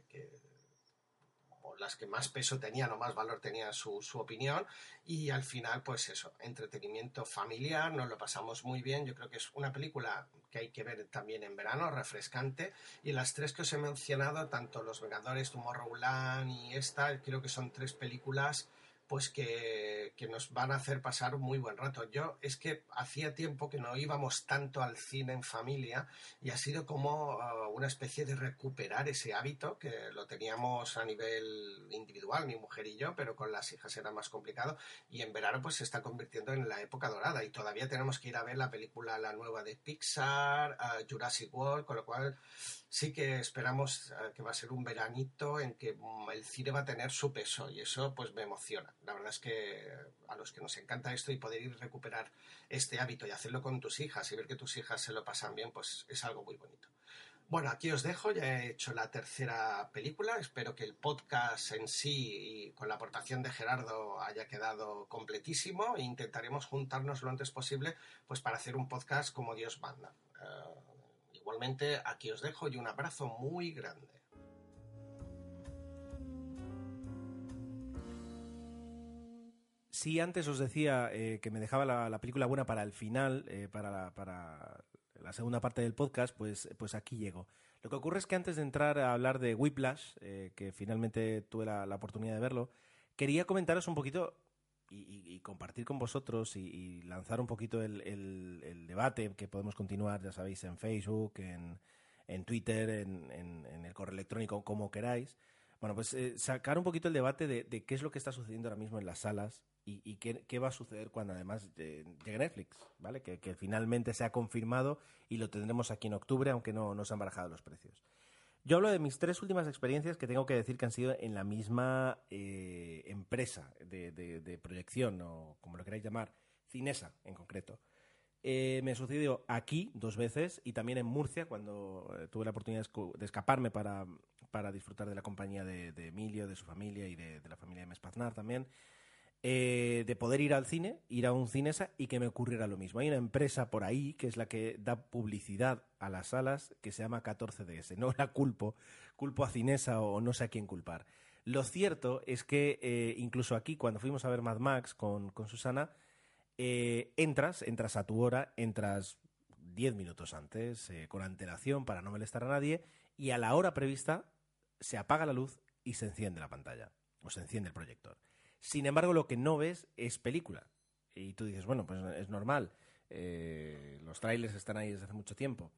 las que más peso tenían o más valor tenían su, su, opinión. Y al final pues eso, entretenimiento familiar, nos lo pasamos muy bien, yo creo que es una película que hay que ver también en verano, refrescante. Y las tres que os he mencionado, tanto Los Vengadores, Tomorrowland y esta, creo que son tres películas pues que, nos van a hacer pasar un muy buen rato. Yo es que hacía tiempo que no íbamos tanto al cine en familia y ha sido como uh, una especie de recuperar ese hábito que lo teníamos a nivel individual, mi mujer y yo, pero con las hijas era más complicado y en verano pues se está convirtiendo en la época dorada y todavía tenemos que ir a ver la película la nueva de Pixar, uh, Jurassic World, con lo cual sí que esperamos uh, que va a ser un veranito en que mm, el cine va a tener su peso y eso pues me emociona la verdad es que a los que nos encanta esto y poder ir recuperar este hábito y hacerlo con tus hijas y ver que tus hijas se lo pasan bien, pues es algo muy bonito. Bueno, aquí os dejo, ya he hecho la tercera película, espero que el podcast en sí y con la aportación de Gerardo haya quedado completísimo e intentaremos juntarnos lo antes posible pues para hacer un podcast como Dios manda. Eh, igualmente, aquí os dejo y un abrazo muy grande. Sí, antes os decía eh, que me dejaba la, película buena para el final, eh, para, para la segunda parte del podcast, pues, pues aquí llego. Lo que ocurre es que antes de entrar a hablar de Whiplash, eh, que finalmente tuve la, oportunidad de verlo, quería comentaros un poquito y, compartir con vosotros y, lanzar un poquito el, debate que podemos continuar, ya sabéis, en Facebook, en, Twitter, en, el correo electrónico, como queráis. Bueno, pues sacar un poquito el debate de, de, qué es lo que está sucediendo ahora mismo en las salas y, qué, va a suceder cuando además eh, llegue Netflix, ¿vale? Que, finalmente se ha confirmado y lo tendremos aquí en octubre, aunque no, no se han barajado los precios. Yo hablo de mis tres últimas experiencias que tengo que decir que han sido en la misma eh, empresa de, proyección, o como lo queráis llamar, Cinesa en concreto. Eh, me sucedió aquí dos veces y también en Murcia cuando tuve la oportunidad de escaparme para, para disfrutar de la compañía de, Emilio, de su familia y de, la familia de Mespaznar también. Eh, de poder ir al cine, ir a un cinesa y que me ocurriera lo mismo. Hay una empresa por ahí que es la que da publicidad a las salas que se llama 14DS. No la culpo, culpo a Cinesa o no sé a quién culpar. Lo cierto es que eh, incluso aquí, cuando fuimos a ver Mad Max con, con Susana, eh, entras, entras a tu hora, entras 10 minutos antes, con antelación para no molestar a nadie, y a la hora prevista se apaga la luz y se enciende la pantalla, o se enciende el proyector. Sin embargo, lo que no ves es película. Y tú dices, bueno, pues es normal. Eh, los trailers están ahí desde hace mucho tiempo.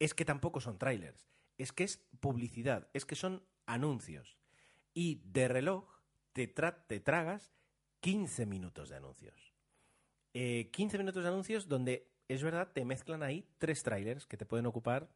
Es que tampoco son trailers. Es que es publicidad. Es que son anuncios. Y de reloj te, te tragas 15 minutos de anuncios. 15 eh, minutos de anuncios donde, es verdad, te mezclan ahí tres trailers que te pueden ocupar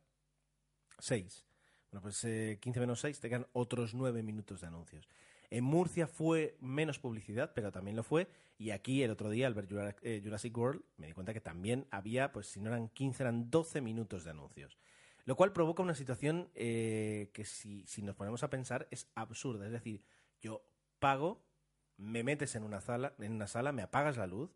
seis. Bueno, pues 15 eh, menos 6 te quedan otros 9 minutos de anuncios. En Murcia fue menos publicidad, pero también lo fue. Y aquí el otro día, al ver eh, Jurassic World, me di cuenta que también había, pues si no eran 15, eran 12 minutos de anuncios. Lo cual provoca una situación eh, que si, si nos ponemos a pensar es absurda. Es decir, yo pago, me metes en una sala, en una sala, me apagas la luz,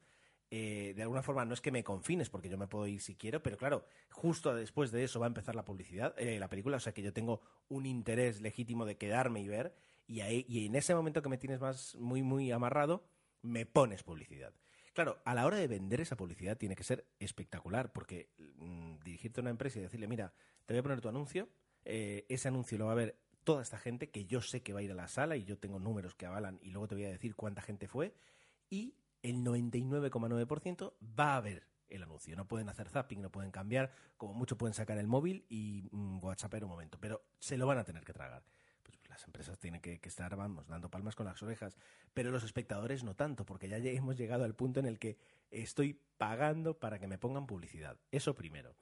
eh, de alguna forma no es que me confines porque yo me puedo ir si quiero, pero claro, justo después de eso va a empezar la publicidad, la película, o sea que yo tengo un interés legítimo de quedarme y ver y, ahí, y en ese momento que me tienes más muy, muy amarrado, me pones publicidad. Claro, a la hora de vender esa publicidad tiene que ser espectacular, porque mm, dirigirte a una empresa y decirle, mira, te voy a poner tu anuncio, eh, ese anuncio lo va a ver toda esta gente que yo sé que va a ir a la sala y yo tengo números que avalan y luego te voy a decir cuánta gente fue y el 99,9% va a ver el anuncio. No pueden hacer zapping, no pueden cambiar, como mucho pueden sacar el móvil y mm, WhatsApp en un momento, pero se lo van a tener que tragar las empresas tienen que, estar, vamos, dando palmas con las orejas, pero los espectadores no tanto, porque ya hemos llegado al punto en el que estoy pagando para que me pongan publicidad. Eso primero.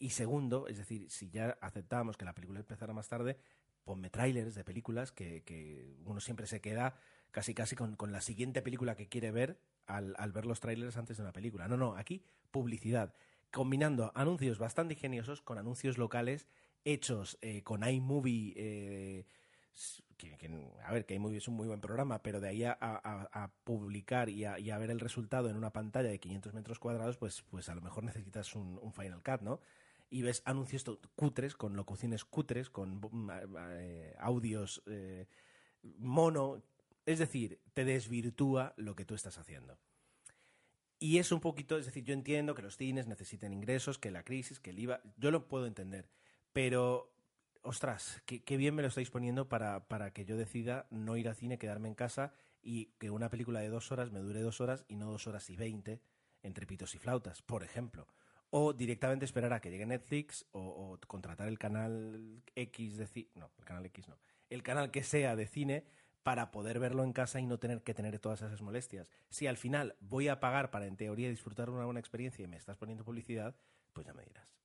Y segundo, es decir, si ya aceptamos que la película empezara más tarde, ponme trailers de películas que, uno siempre se queda casi casi con, la siguiente película que quiere ver al, ver los trailers antes de una película. No, no, aquí publicidad, combinando anuncios bastante ingeniosos con anuncios locales hechos eh, con iMovie. Eh, a ver, que es un muy buen programa, pero de ahí a, publicar y, a, ver el resultado en una pantalla de 500 metros cuadrados, pues, pues a lo mejor necesitas un, Final Cut, ¿no? Y ves anuncios cutres, con locuciones cutres, con mm, eh, audios eh, mono. Es decir, te desvirtúa lo que tú estás haciendo. Y es un poquito, es decir, yo entiendo que los cines necesiten ingresos, que la crisis, que el IVA, yo lo puedo entender, pero ostras, qué, bien me lo estáis poniendo para, para, que yo decida no ir al cine, quedarme en casa y que una película de dos horas me dure dos horas y no dos horas y veinte entre pitos y flautas, por ejemplo. O directamente esperar a que llegue Netflix o, contratar el canal X de cine. No, el canal X no. El canal que sea de cine para poder verlo en casa y no tener que tener todas esas molestias. Si al final voy a pagar para en teoría disfrutar una buena experiencia y me estás poniendo publicidad, pues ya me dirás.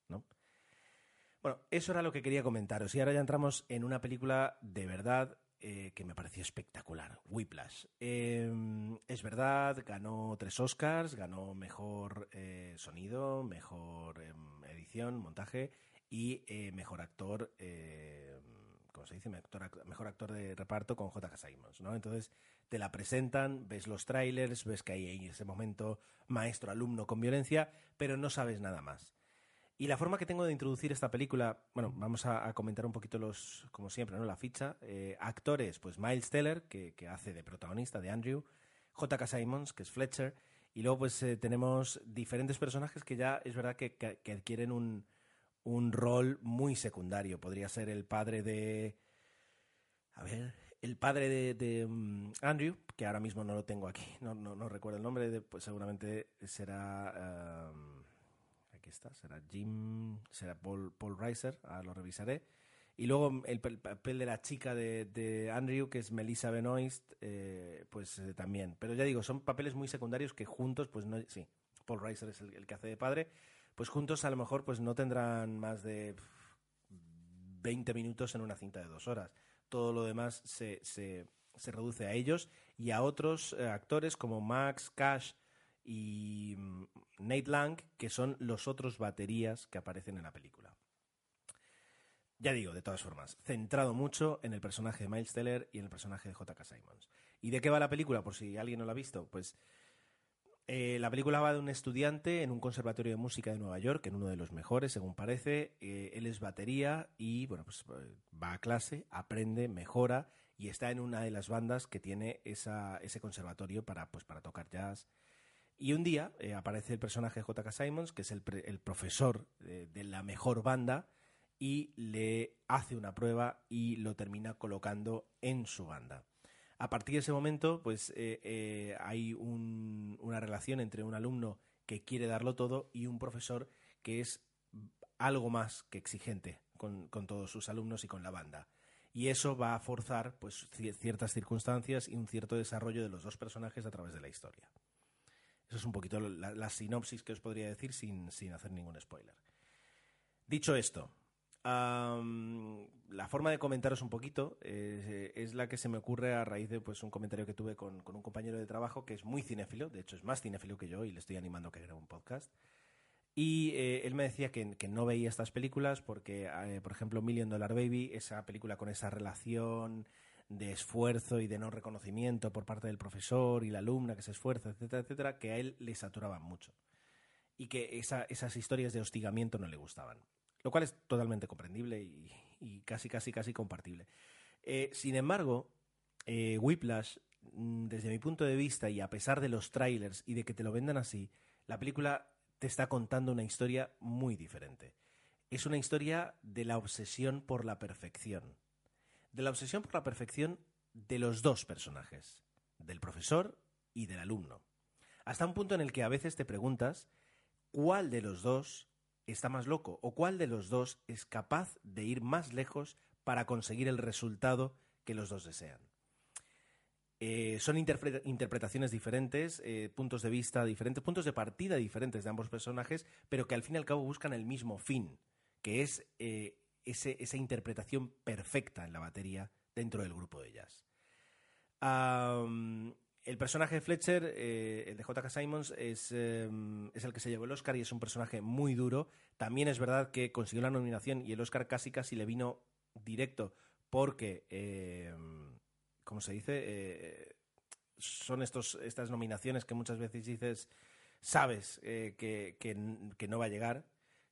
Bueno, eso era lo que quería comentaros. Y ahora ya entramos en una película de verdad eh, que me pareció espectacular, Whiplash. Em, es verdad, ganó tres Oscars, ganó mejor eh, sonido, mejor em, edición, montaje y eh, mejor actor, em, ¿cómo se dice? Mejor actor, de reparto con J.K. Simons, ¿no? Entonces te la presentan, ves los trailers, ves que hay en ese momento maestro-alumno con violencia, pero no sabes nada más. Y la forma que tengo de introducir esta película, bueno, vamos a, comentar un poquito los, como siempre, ¿no? La ficha. Eh, actores, pues Miles Teller, que, hace de protagonista, de Andrew, J.K. Simons, que es Fletcher, y luego pues eh, tenemos diferentes personajes que ya es verdad que, adquieren un, un rol muy secundario. Podría ser el padre de... A ver, el padre de, mm, Andrew, que ahora mismo no lo tengo aquí, no, no, recuerdo el nombre, pues seguramente será... aquí está, será Jim, será Paul, Paul Reiser, ahora lo revisaré. Y luego el, papel de la chica de, Andrew, que es Melissa Benoist, eh, pues eh, también. Pero ya digo, son papeles muy secundarios que juntos, pues no... Sí, Paul Reiser es el, que hace de padre. Pues juntos a lo mejor pues no tendrán más de 20 minutos en una cinta de dos horas. Todo lo demás se, se, se reduce a ellos y a otros eh, actores como Max, Cash y mm, Nate Lang, que son los otros baterías que aparecen en la película. Ya digo, de todas formas, centrado mucho en el personaje de Miles Teller y en el personaje de J.K. Simons. ¿Y de qué va la película? Por si alguien no la ha visto, pues eh, la película va de un estudiante en un conservatorio de música de Nueva York, en uno de los mejores, según parece. Eh, él es batería y, bueno, pues eh, va a clase, aprende, mejora y está en una de las bandas que tiene ese conservatorio para, pues, para tocar jazz. Y un día aparece el personaje J.K. Simons, que es el, el profesor de la mejor banda, y le hace una prueba y lo termina colocando en su banda. A partir de ese momento, pues eh, eh, hay una relación entre un alumno que quiere darlo todo y un profesor que es algo más que exigente con, todos sus alumnos y con la banda. Y eso va a forzar pues, ciertas circunstancias y un cierto desarrollo de los dos personajes a través de la historia. Eso es un poquito la, sinopsis que os podría decir sin, sin hacer ningún spoiler. Dicho esto, la forma de comentaros un poquito eh, es la que se me ocurre a raíz de pues, un comentario que tuve con, un compañero de trabajo que es muy cinéfilo, de hecho es más cinéfilo que yo y le estoy animando a que grabe un podcast. Y eh, él me decía que, no veía estas películas porque, eh, por ejemplo, Million Dollar Baby, esa película con esa relación de esfuerzo y de no reconocimiento por parte del profesor y la alumna que se esfuerza, etcétera, etcétera, que a él le saturaban mucho. Y que esas historias de hostigamiento no le gustaban lo cual es totalmente comprendible y, casi, casi, casi compartible. Eh, sin embargo, eh, Whiplash, mm, desde mi punto de vista, y a pesar de los trailers y de que te lo vendan así, la película te está contando una historia muy diferente. Es una historia de la obsesión por la perfección. De la obsesión por la perfección de los dos personajes, del profesor y del alumno. Hasta un punto en el que a veces te preguntas cuál de los dos está más loco o cuál de los dos es capaz de ir más lejos para conseguir el resultado que los dos desean. Eh, son interpretaciones diferentes, eh, puntos de vista diferentes, puntos de partida diferentes de ambos personajes, pero que al fin y al cabo buscan el mismo fin, que es eh, esa interpretación perfecta en la batería dentro del grupo de jazz. El personaje de Fletcher, eh, el de J.K. Simons, es, em, es, el que se llevó el Oscar y es un personaje muy duro. También es verdad que consiguió la nominación y el Oscar casi casi le vino directo porque, em, ¿cómo se dice? Eh, son estos, estas nominaciones que muchas veces dices, sabes eh, que, que, no va a llegar,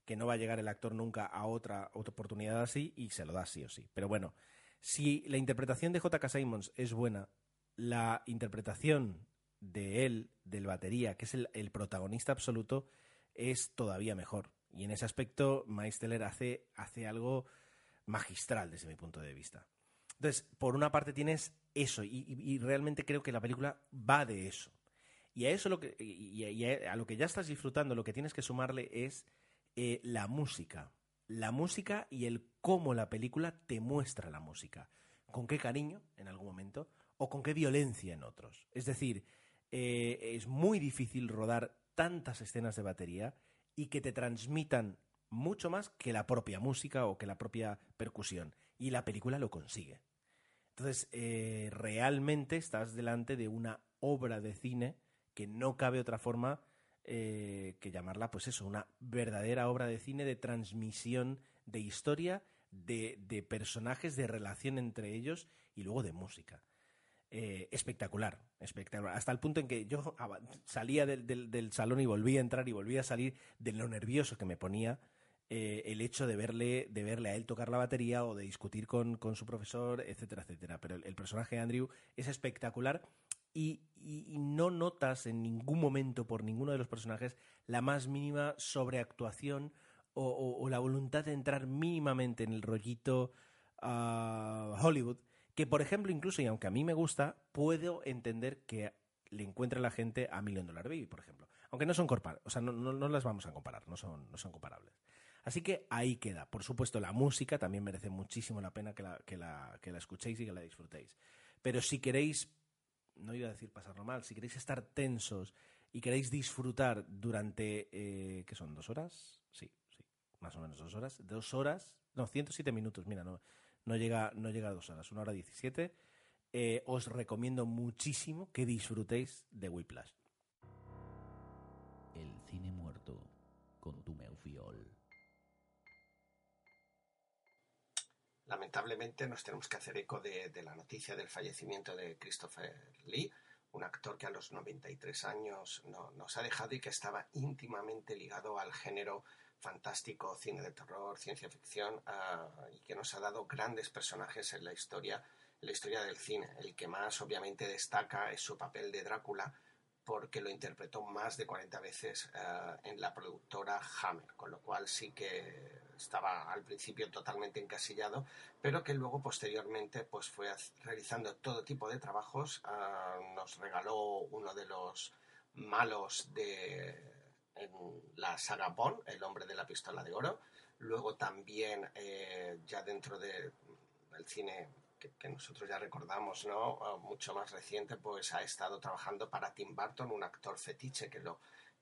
que no va a llegar el actor nunca a otra, otra oportunidad así y se lo da sí o sí. Pero bueno, si la interpretación de J.K. Simons es buena la interpretación de él, del batería, que es el, protagonista absoluto, es todavía mejor. Y en ese aspecto, Meisteler hace, hace algo magistral desde mi punto de vista. Entonces, por una parte tienes eso, y, realmente creo que la película va de eso. Y a eso lo que, y, a, lo que ya estás disfrutando, lo que tienes que sumarle es eh, la música. La música y el cómo la película te muestra la música. Con qué cariño, en algún momento, o con qué violencia en otros. Es decir, eh, es muy difícil rodar tantas escenas de batería y que te transmitan mucho más que la propia música o que la propia percusión. Y la película lo consigue. Entonces, eh, realmente estás delante de una obra de cine que no cabe otra forma eh, que llamarla, pues eso, una verdadera obra de cine de transmisión de historia, de, personajes, de relación entre ellos y luego de música. Eh, espectacular, espectacular. Hasta el punto en que yo salía del, salón y volvía a entrar y volvía a salir de lo nervioso que me ponía eh, el hecho de verle, de verle a él tocar la batería o de discutir con, su profesor, etcétera, etcétera. Pero el, personaje de Andrew es espectacular y, no notas en ningún momento por ninguno de los personajes la más mínima sobreactuación o, la voluntad de entrar mínimamente en el rollito uh, Hollywood, que por ejemplo, incluso, y aunque a mí me gusta, puedo entender que le encuentre la gente a Million Dollar Baby, por ejemplo. Aunque no son o sea, no, no, las vamos a comparar, no son, no son comparables. Así que ahí queda. Por supuesto, la música también merece muchísimo la pena que la, que la, que la escuchéis y que la disfrutéis. Pero si queréis, no iba a decir pasarlo mal, si queréis estar tensos y queréis disfrutar durante, eh, ¿qué son? ¿Dos horas? Sí, sí, más o menos dos horas. Dos horas, no, 107 minutos, mira, no, no, llega, no llega a dos horas, una hora 17. Eh, os recomiendo muchísimo que disfrutéis de Whiplash. El cine muerto con tu Lamentablemente nos tenemos que hacer eco de, la noticia del fallecimiento de Christopher Lee, un actor que a los 93 años nos ha dejado y que estaba íntimamente ligado al género fantástico, cine de terror, ciencia ficción, ah, y que nos ha dado grandes personajes en la historia, la historia del cine. El que más obviamente destaca es su papel de Drácula, porque lo interpretó más de 40 veces eh, en la productora Hammer, con lo cual sí que estaba al principio totalmente encasillado, pero que luego posteriormente pues fue realizando todo tipo de trabajos. Eh, nos regaló uno de los malos de en la saga Bond, El hombre de la pistola de oro. Luego también eh, ya dentro del cine que, nosotros ya recordamos, ¿no? Mucho más reciente, pues ha estado trabajando para Tim Burton, un actor fetiche que lo,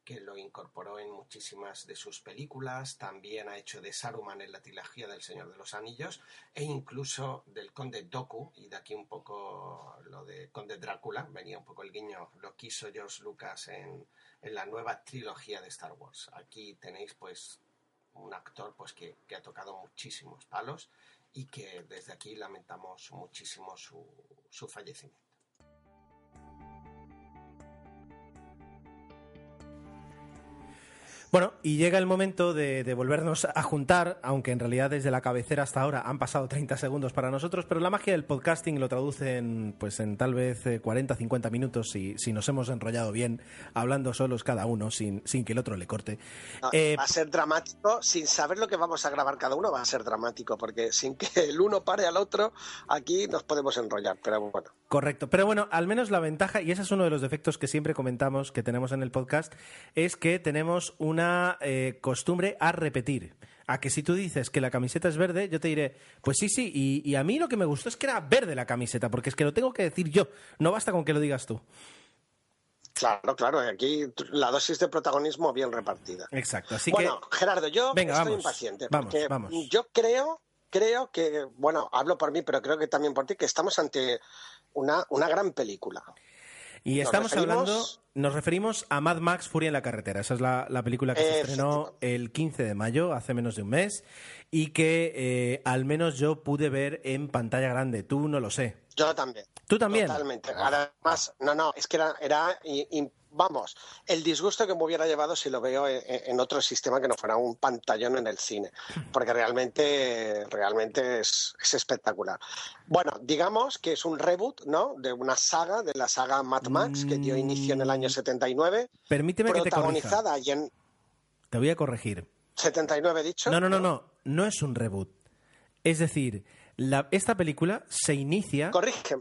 que lo incorporó en muchísimas de sus películas, también ha hecho de Saruman en la trilogía del Señor de los Anillos e incluso del Conde Doku, y de aquí un poco lo de Conde Drácula, venía un poco el guiño, lo quiso George Lucas en, en la nueva trilogía de Star Wars. Aquí tenéis pues un actor pues que, ha tocado muchísimos palos y que desde aquí lamentamos muchísimo su, su fallecimiento. Bueno, y llega el momento de, volvernos a juntar, aunque en realidad desde la cabecera hasta ahora han pasado 30 segundos para nosotros, pero la magia del podcasting lo traduce en, pues en tal vez 40, eh, 50 minutos si, si nos hemos enrollado bien, hablando solos cada uno, sin, sin que el otro le corte. Eh, va a ser dramático, sin saber lo que vamos a grabar cada uno va a ser dramático, porque sin que el uno pare al otro, aquí nos podemos enrollar, pero bueno. Correcto, pero bueno, al menos la ventaja, y ese es uno de los defectos que siempre comentamos que tenemos en el podcast, es que tenemos una eh, costumbre a repetir. A que si tú dices que la camiseta es verde, yo te diré, pues sí, sí, y, a mí lo que me gustó es que era verde la camiseta, porque es que lo tengo que decir yo, no basta con que lo digas tú. Claro, claro, aquí la dosis de protagonismo bien repartida. Exacto, así bueno, Gerardo, yo estoy impaciente, porque yo creo, creo que, bueno, hablo por mí, pero creo que también por ti, que estamos ante una, una gran película. Y estamos hablando, nos referimos a Mad Max Furia en la carretera. Esa es la, película que se estrenó el 15 de mayo, hace menos de un mes, y que eh, al menos yo pude ver en pantalla grande. Tú no lo sé. Yo también. ¿Tú también? Totalmente. Además, no, no, es que era, era vamos, el disgusto que me hubiera llevado si lo veo en, otro sistema que no fuera un pantallón en el cine, porque realmente, realmente es, espectacular. Bueno, digamos que es un reboot, ¿no? De una saga, de la saga Mad Max, que dio inicio en el año 79. Mm, permíteme que te corrija. en... Te voy a corregir. ¿79 dicho? No, no, no, no, no es un reboot. Es decir, esta película se inicia... Corrige.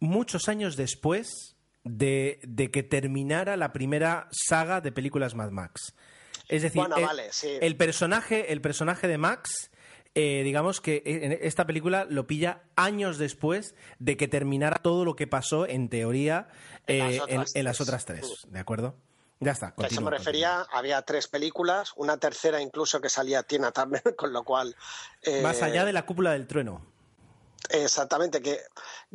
Muchos años después de, que terminara la primera saga de películas Mad Max. Es decir, el, personaje, el personaje de Max, eh, digamos que en esta película lo pilla años después de que terminara todo lo que pasó, en teoría, en, las, eh, otras tres. ¿De acuerdo? Ya está. a eso me refería, había tres películas, una tercera incluso que salía Tina Turner, [LAUGHS] con lo cual. Más allá eh, de la cúpula del trueno. Exactamente, que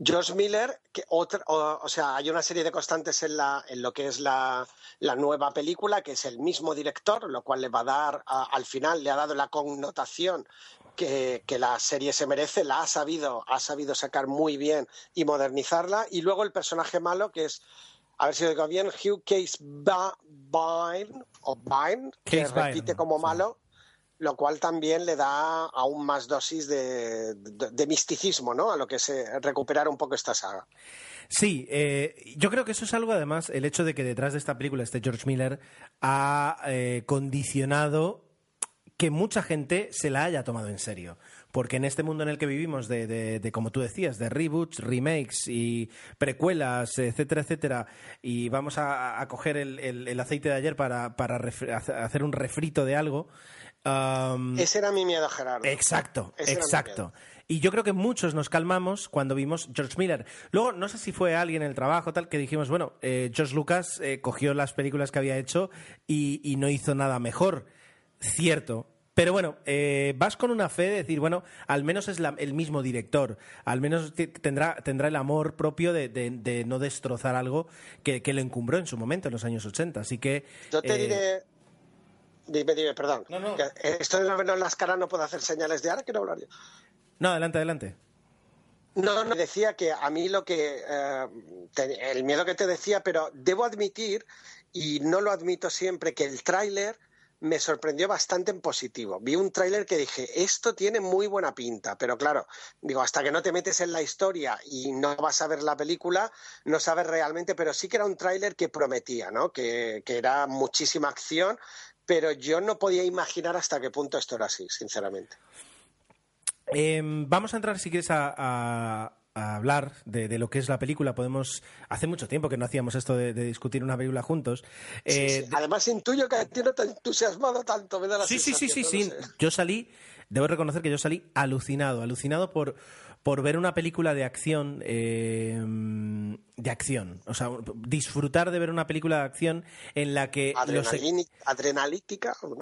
George Miller, que otra, o, sea, hay una serie de constantes en, la, en lo que es la, la, nueva película, que es el mismo director, lo cual le va a dar, al final le ha dado la connotación que, que, la serie se merece, la ha sabido, ha sabido sacar muy bien y modernizarla, y luego el personaje malo, que es, a ver si lo digo bien, Hugh Case Byrne, o Byrne, que repite como malo lo cual también le da aún más dosis de, misticismo, ¿no? A lo que es recuperar un poco esta saga. Sí, eh, yo creo que eso es algo, además, el hecho de que detrás de esta película este George Miller ha eh, condicionado que mucha gente se la haya tomado en serio. Porque en este mundo en el que vivimos, de, de, de, como tú decías, de reboots, remakes y precuelas, etcétera, etcétera, y vamos a, coger el, aceite de ayer para, para hacer un refrito de algo. Um, Ese era mi miedo, Gerardo. Exacto, Ese exacto. Y yo creo que muchos nos calmamos cuando vimos George Miller. Luego, no sé si fue alguien en el trabajo tal que dijimos, bueno, eh, George Lucas eh, cogió las películas que había hecho y, y no hizo nada mejor. Cierto, pero bueno, eh, vas con una fe de decir, bueno, al menos es la, el mismo director, al menos tendrá, tendrá el amor propio de, de, de no destrozar algo que, que, le encumbró en su momento, en los años 80. Así que. Yo te eh... diré. Dime, dime, perdón. No, no. Esto de no verlo en las caras no puedo hacer señales de ahora, quiero hablar yo. No, adelante, adelante. No, no, decía que a mí lo que. Eh, te, el miedo que te decía, pero debo admitir, y no lo admito siempre, que el tráiler me sorprendió bastante en positivo. Vi un tráiler que dije, esto tiene muy buena pinta, pero claro, digo, hasta que no te metes en la historia y no vas a ver la película, no sabes realmente, pero sí que era un tráiler que prometía, ¿no? Que, que, era muchísima acción, pero yo no podía imaginar hasta qué punto esto era así, sinceramente. Eh, vamos a entrar, si quieres, a, a a hablar de, de, lo que es la película. Podemos. Hace mucho tiempo que no hacíamos esto de, de discutir una película juntos. Sí, eh, sí. Además, intuyo que a ti no te ha entusiasmado tanto. Me da la sí, sí, sí, sí, no sí. Sé. Yo salí, debo reconocer que yo salí alucinado, alucinado por, por ver una película de acción. Eh, de acción. O sea, disfrutar de ver una película de acción en la que. Los, adrenalítica. ¿no?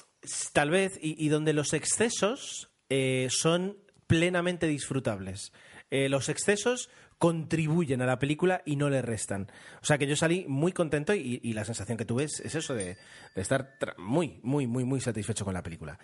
Tal vez, y, y donde los excesos eh, son plenamente disfrutables eh, los excesos contribuyen a la película y no le restan. O sea que yo salí muy contento y, y la sensación que tuve es, es eso de, de, estar muy, muy, muy, muy satisfecho con la película.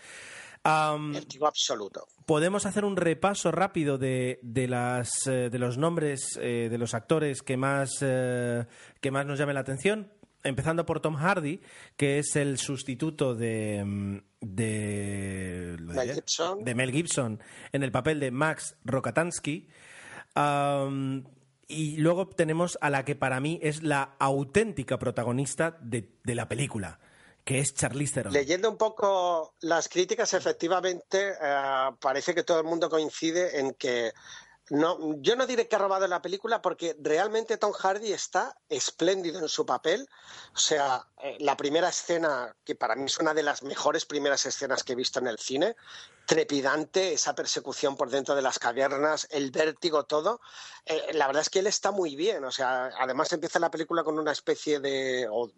Um, absoluto. Podemos hacer un repaso rápido de, de, las, eh, de los nombres eh, de los actores que más, eh, que más nos llamen la atención. Empezando por Tom Hardy, que es el sustituto de, de, Mel Gibson. de Mel Gibson en el papel de Max Rokatansky. Um, y luego tenemos a la que para mí es la auténtica protagonista de, de la película, que es. Leyendo un poco las críticas, efectivamente, eh, parece que todo el mundo coincide en que no, yo no diré que ha robado la película porque realmente Tom Hardy está espléndido en su papel. O sea, eh, la primera escena, que para mí es una de las mejores primeras escenas que he visto en el cine, trepidante, esa persecución por dentro de las cavernas, el vértigo, todo. Eh, la verdad es que él está muy bien. O sea, además empieza la película con una especie de. o,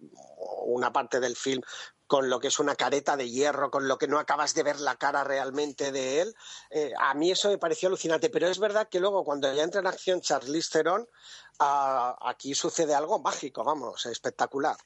una parte del film con lo que es una careta de hierro, con lo que no acabas de ver la cara realmente de él. Eh, a mí eso me pareció alucinante, pero es verdad que luego cuando ya entra en acción Charlize Theron, aquí sucede algo mágico, vamos, espectacular.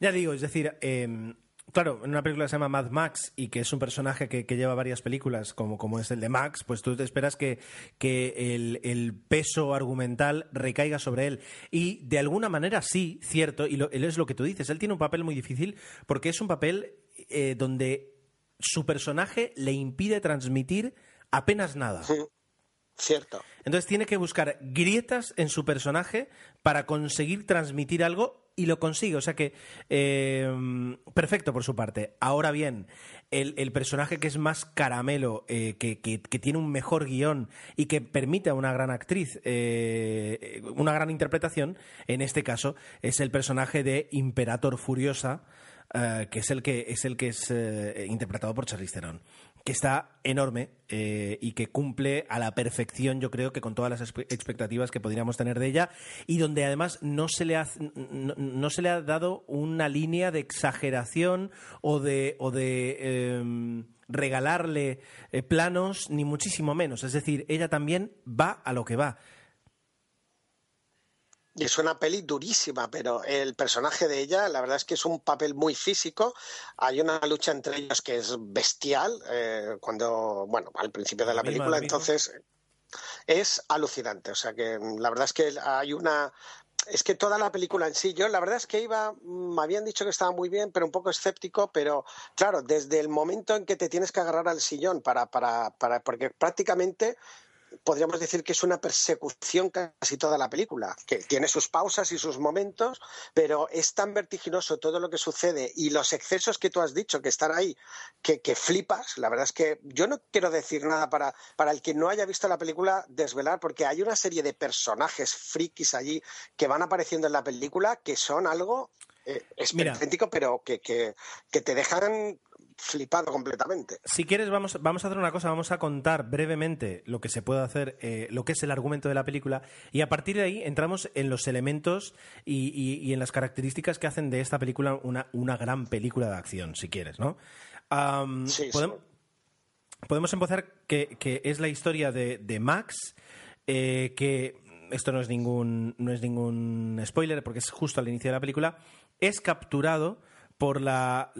Ya digo, es decir, eh, Claro, en una película que se llama Mad Max y que es un personaje que, que lleva varias películas, como, como, es el de Max, pues tú te esperas que, que el, el, peso argumental recaiga sobre él. Y de alguna manera sí, cierto, y lo, es lo que tú dices, él tiene un papel muy difícil porque es un papel eh, donde su personaje le impide transmitir apenas nada. Sí, cierto. Entonces tiene que buscar grietas en su personaje para conseguir transmitir algo y lo consigue. O sea que eh, perfecto por su parte. Ahora bien, el, el personaje que es más caramelo, eh, que, que, tiene un mejor guion y que permite a una gran actriz eh, una gran interpretación, en este caso es el personaje de Imperator Furiosa. Uh, que es el que es el que es uh, interpretado por Charlize Theron que está enorme eh, y que cumple a la perfección, yo creo que con todas las expectativas que podríamos tener de ella y donde además no se le ha, no, se le ha dado una línea de exageración o de, o de eh, regalarle eh, planos, ni muchísimo menos. Es decir, ella también va a lo que va. Y es una peli durísima, pero el personaje de ella, la verdad es que es un papel muy físico. Hay una lucha entre ellos que es bestial, eh, cuando, bueno, al principio de la película, entonces es alucinante. O sea que la verdad es que hay una. Es que toda la película en sí, yo la verdad es que iba, me habían dicho que estaba muy bien, pero un poco escéptico, pero claro, desde el momento en que te tienes que agarrar al sillón para, para, para porque prácticamente podríamos decir que es una persecución casi toda la película, que tiene sus pausas y sus momentos, pero es tan vertiginoso todo lo que sucede y los excesos que tú has dicho que están ahí, que, flipas. La verdad es que yo no quiero decir nada para, para el que no haya visto la película desvelar, porque hay una serie de personajes frikis allí que van apareciendo en la película que son algo eh, pero que, que, que, te dejan flipado completamente. Si quieres, vamos, vamos a hacer una cosa, vamos a contar brevemente lo que se puede hacer, eh, lo que es el argumento de la película, y a partir de ahí entramos en los elementos y, en las características que hacen de esta película una, una gran película de acción, si quieres, ¿no? podemos, empezar que, que, es la historia de, de Max, eh, que esto no es ningún no es ningún spoiler porque es justo al inicio de la película, es capturado por la,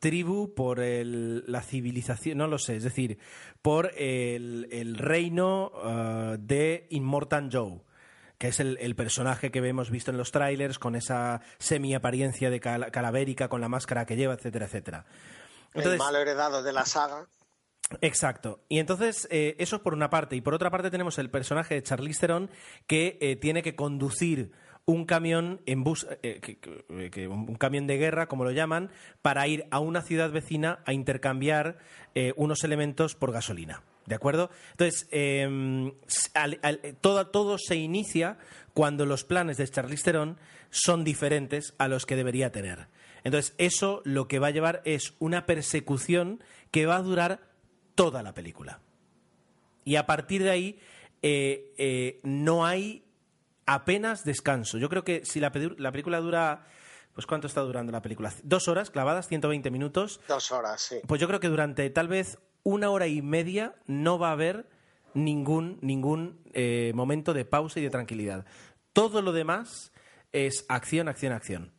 tribu, por la civilización, no lo sé, es decir, por el, reino uh, de Immortan Joe que es el, personaje que hemos visto en los trailers con esa semi-apariencia de calavérica, con la máscara que lleva, etcétera, etcétera. el mal heredado de la saga. Exacto. Y entonces, eh, eso es por una parte. Y por otra parte tenemos el personaje de Charlize Theron que eh, tiene que conducir un camión en bus, eh, que, un camión de guerra, como lo llaman, para ir a una ciudad vecina a intercambiar eh, unos elementos por gasolina. ¿De acuerdo? Entonces, em, todo, se inicia cuando los planes de Charlize Theron son diferentes a los que debería tener. Entonces, eso lo que va a llevar es una persecución que va a durar toda la película. Y a partir de ahí, eh, no hay apenas descanso. Yo creo que si la, película dura pues ¿cuánto está durando la película? Dos horas clavadas, 120 minutos. Dos horas, sí. Pues yo creo que durante tal vez una hora y media no va a haber ningún, ningún eh, momento de pausa y de tranquilidad. Todo lo demás es acción, acción, acción.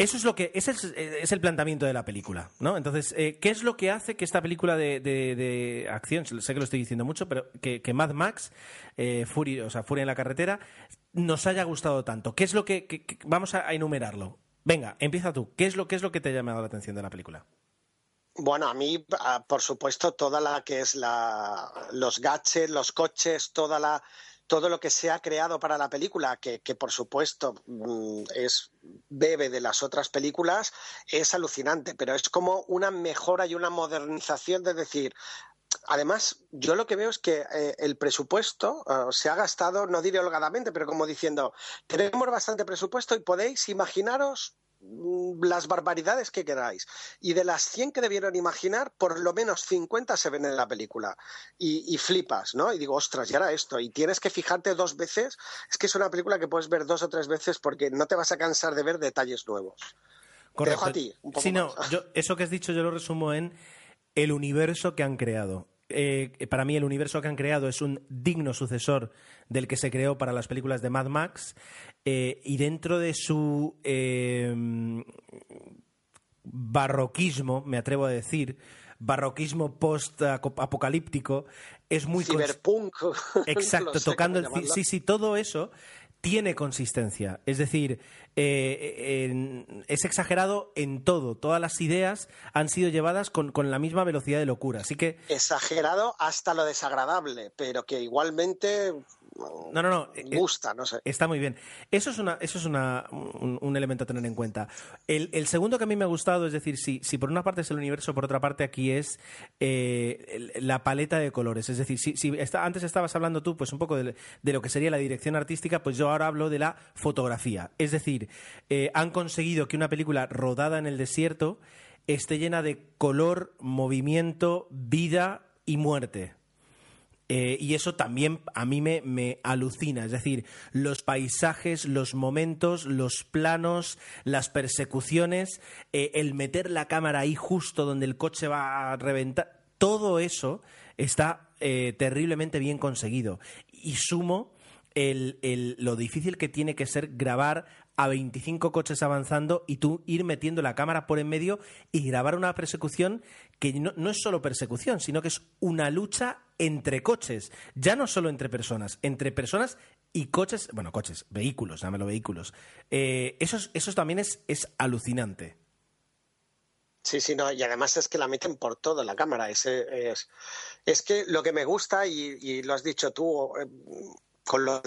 Eso es lo que ese es, el planteamiento de la película, ¿no? Entonces, eh, ¿qué es lo que hace que esta película de, acción, sé que lo estoy diciendo mucho, pero que, Mad Max, eh, Furia en la carretera, nos haya gustado tanto? ¿Qué es lo que, vamos a, enumerarlo? Venga, empieza tú. ¿Qué es lo que es lo que te ha llamado la atención de la película? Bueno, a mí, ah, por supuesto, toda la que es la, los gadgets, los coches, toda la todo lo que se ha creado para la película, que, por supuesto mm, es bebe de las otras películas, es alucinante, pero es como una mejora y una modernización de decir, Además, yo lo que veo es que eh, el presupuesto eh, se ha gastado, no diré holgadamente, pero como diciendo, tenemos bastante presupuesto y podéis imaginaros Mm, las barbaridades que queráis. Y de las 100 que debieron imaginar, por lo menos 50 se ven en la película. Y, flipas, ¿no? Y digo, ostras, ya era esto. Y tienes que fijarte dos veces. Es que es una película que puedes ver dos o tres veces porque no te vas a cansar de ver detalles nuevos. Correcto. a ti. Un poco no, eso que has dicho yo lo resumo en el universo que han creado. Eh, para mí el universo que han creado es un digno sucesor del que se creó para las películas de Mad Max eh, y dentro de su eh, barroquismo, me atrevo a decir, barroquismo post-apocalíptico, es muy... Cyberpunk. [LAUGHS] Exacto, tocando... sí, sí, todo eso tiene consistencia. Es decir, eh, es exagerado en todo. Todas las ideas han sido llevadas con, la misma velocidad de locura. Así que. Exagerado hasta lo desagradable, pero que igualmente no, no, no. Eh, gusta, no sé. Está muy bien. Eso es, una, eso es una, un, elemento a tener en cuenta. El, segundo que a mí me ha gustado, es decir, si, si por una parte es el universo, por otra parte aquí es eh, la paleta de colores. Es decir, si, si antes estabas hablando tú, pues un poco de, lo que sería la dirección artística, pues yo ahora hablo de la fotografía. Es decir, eh, han conseguido que una película rodada en el desierto esté llena de color, movimiento, vida y muerte. Eh, y eso también a mí me, alucina. Es decir, los paisajes, los momentos, los planos, las persecuciones, eh, el meter la cámara ahí justo donde el coche va a reventar, todo eso está eh, terriblemente bien conseguido. Y sumo lo difícil que tiene que ser grabar a 25 coches avanzando y tú ir metiendo la cámara por en medio y grabar una persecución que no, no, es solo persecución, sino que es una lucha entre coches, ya no solo entre personas, entre personas y coches, bueno, coches, vehículos, llámelo vehículos. Eh, eso, también es, es alucinante. Sí, sí, no, y además es que la meten por todo la cámara. Es, es, es que lo que me gusta, y, lo has dicho tú, eh, con lo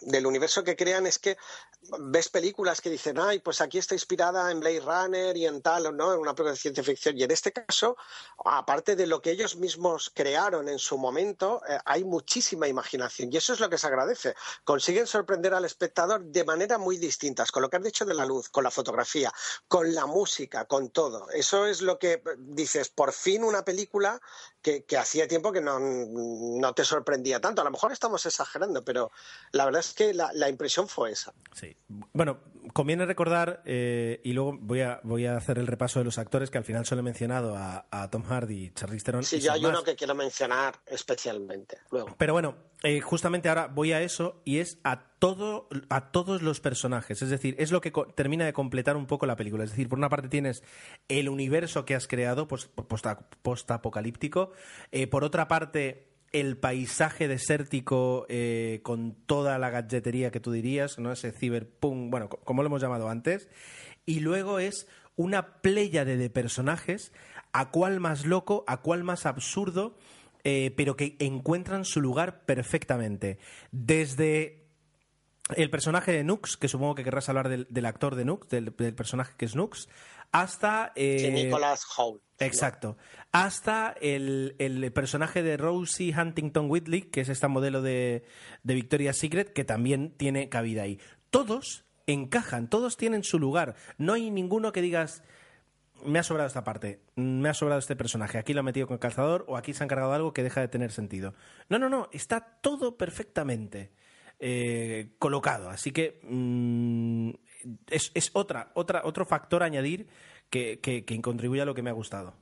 del universo que crean es que ves películas que dicen, ay, pues aquí está inspirada en Blade Runner y en tal, ¿no? En una película de ciencia ficción. Y en este caso, aparte de lo que ellos mismos crearon en su momento, eh, hay muchísima imaginación. Y eso es lo que se agradece. Consiguen sorprender al espectador de manera muy distintas, con lo que has dicho de la luz, con la fotografía, con la música, con todo. Eso es lo que dices, por fin una película que, que hacía tiempo que no, no, te sorprendía tanto. A lo mejor estamos exagerando, pero la verdad es que la, la impresión fue esa. Bueno, conviene recordar, eh, y luego voy a, voy a hacer el repaso de los actores, que al final solo he mencionado a, a Tom Hardy y Charlize Theron. Sí, yo hay uno que quiero mencionar especialmente. Luego. Pero bueno, eh, justamente ahora voy a eso y es a, todo, a todos los personajes. Es decir, es lo que termina de completar un poco la película. Es decir, por una parte tienes el universo que has creado, pues, post-apocalíptico. Eh, por otra parte el paisaje desértico eh, con toda la gadgetería que tú dirías, ¿no? Ese cyberpunk, bueno, como lo hemos llamado antes. Y luego es una pléyade de personajes, a cuál más loco, a cuál más absurdo, eh, pero que encuentran su lugar perfectamente. Desde el personaje de Nux, que supongo que querrás hablar del, del actor de Nux, del, del, personaje que es Nux, hasta... Eh, Nicholas Hoult. Exacto. ¿no? Hasta el, el, personaje de Rosie Huntington Whitley, que es esta modelo de, de Victoria's Secret, que también tiene cabida ahí. Todos encajan, todos tienen su lugar. No hay ninguno que digas, me ha sobrado esta parte, me ha sobrado este personaje, aquí lo ha metido con el calzador o aquí se ha encargado algo que deja de tener sentido. No, no, no, está todo perfectamente eh, colocado. Así que mmm, es, es, otra, otra, otro factor añadir que, que, que contribuye a lo que me ha gustado.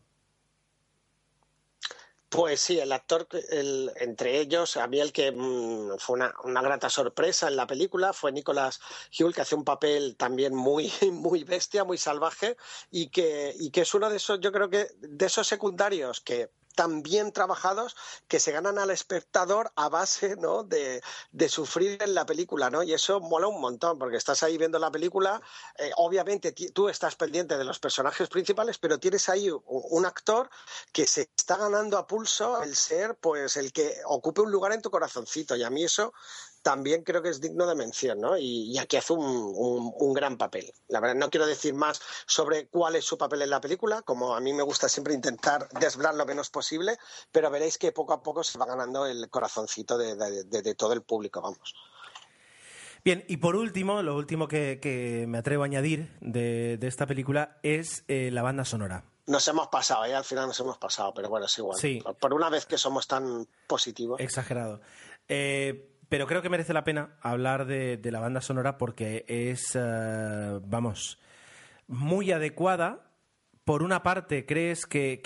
Pues sí, el actor, el, entre ellos, a mí el que mmm, fue una, una, grata sorpresa en la película fue Nicolas Huel, que hace un papel también muy, [LAUGHS] muy bestia, muy salvaje, y que, y que es uno de esos, yo creo que, de esos secundarios que tan bien trabajados que se ganan al espectador a base ¿no? de, de, sufrir en la película, ¿no? Y eso mola un montón, porque estás ahí viendo la película, eh, obviamente tú estás pendiente de los personajes principales, pero tienes ahí un actor que se está ganando a pulso el ser, pues, el que ocupe un lugar en tu corazoncito, y a mí eso también creo que es digno de mención, ¿no? Y, y aquí hace un, un, un, gran papel. La verdad, no quiero decir más sobre cuál es su papel en la película, como a mí me gusta siempre intentar desvelar lo menos posible, pero veréis que poco a poco se va ganando el corazoncito de, de, de, de todo el público, vamos. Bien, y por último, lo último que, que me atrevo a añadir de, esta película es eh, la banda sonora. Nos hemos pasado, ¿eh? al final nos hemos pasado, pero bueno, es igual. Sí. Por una vez que somos tan positivos. Exagerado. Eh, pero creo que merece la pena hablar de, la banda sonora porque es, uh, vamos, muy adecuada. Por una parte, crees que,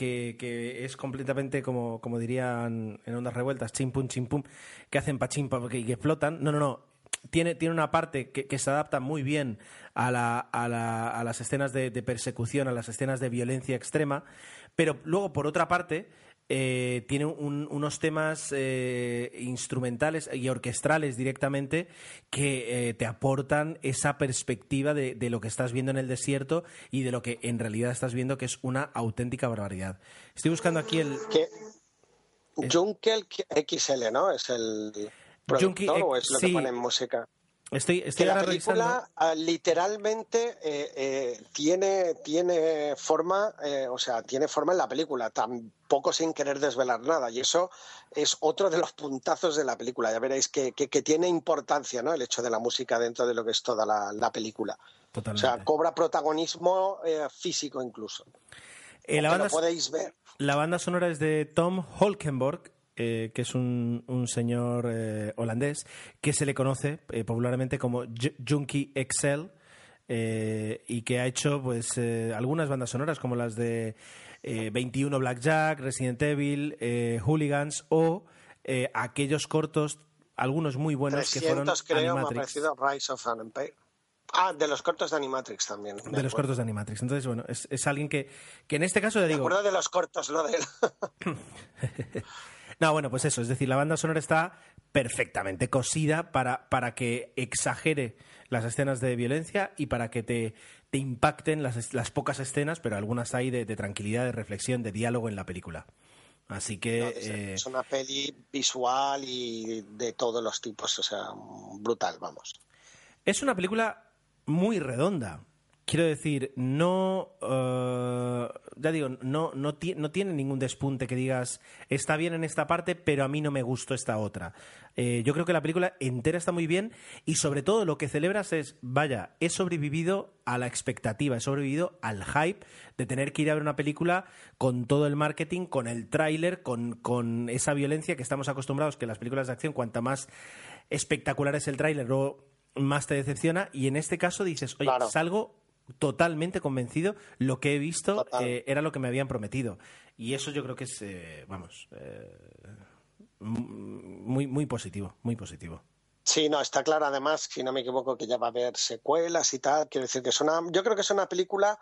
es completamente como, como dirían en ondas revueltas, chimpum, chimpum, que hacen pachín y que flotan. No, no, no. Tiene, tiene una parte que, se adapta muy bien a, la, a, la, a las escenas de persecución, a las escenas de violencia extrema, pero luego, por otra parte, eh, tiene un, unos temas eh, instrumentales y orquestrales directamente que eh, te aportan esa perspectiva de, de, lo que estás viendo en el desierto y de lo que en realidad estás viendo que es una auténtica barbaridad. Estoy buscando aquí el... ¿Qué? Junkel XL, ¿no? Es el productor Junkie, o es lo sí. que pone en música. Estoy, estoy que la película uh, literalmente eh, eh, tiene, tiene forma, eh, o sea, tiene forma en la película, tampoco sin querer desvelar nada. Y eso es otro de los puntazos de la película. Ya veréis que, que, que tiene importancia, ¿no? El hecho de la música dentro de lo que es toda la, la película. Totalmente. O sea, cobra protagonismo físico incluso. La banda, lo podéis ver. La banda sonora es de Tom Holkenborg, eh, que es un, un señor eh, holandés que se le conoce eh, popularmente como Junkie XL eh, y que ha hecho pues algunas bandas sonoras como las de 21 Blackjack, Resident Evil, Hooligans o aquellos cortos, algunos muy buenos 300, que fueron creo, Animatrix. me ha parecido Rise of an Empire. Ah, de los cortos de Animatrix también. De, los cortos de Animatrix. Entonces, bueno, es, es alguien que, que, en este caso le digo. Me acuerdo de los cortos, no de él. [LAUGHS] No, bueno, pues eso, es decir, la banda sonora está perfectamente cosida para, para que exagere las escenas de violencia y para que te, te impacten las, las pocas escenas, pero algunas hay de, de tranquilidad, de reflexión, de diálogo en la película. Así que. No, es, eh, es una peli visual y de todos los tipos, o sea, brutal, vamos. Es una película muy redonda. Quiero decir, no. eh, ya digo, no, no, ti- no tiene ningún despunte que digas está bien en esta parte, pero a mí no me gustó esta otra. Eh, yo creo que la película entera está muy bien y, sobre todo, lo que celebras es: vaya, he sobrevivido a la expectativa, he sobrevivido al hype de tener que ir a ver una película con todo el marketing, con el tráiler, con, con esa violencia que estamos acostumbrados que las películas de acción, cuanta más espectacular es el tráiler, luego más te decepciona. Y en este caso dices, oye, Claro. salgo totalmente convencido. Lo que he visto eh, era lo que me habían prometido. Y eso yo creo que es, eh, vamos, eh, muy, muy positivo, muy positivo. Sí, no, está claro además, si no me equivoco, que ya va a haber secuelas y tal. Quiero decir que es una. Yo creo que es una película.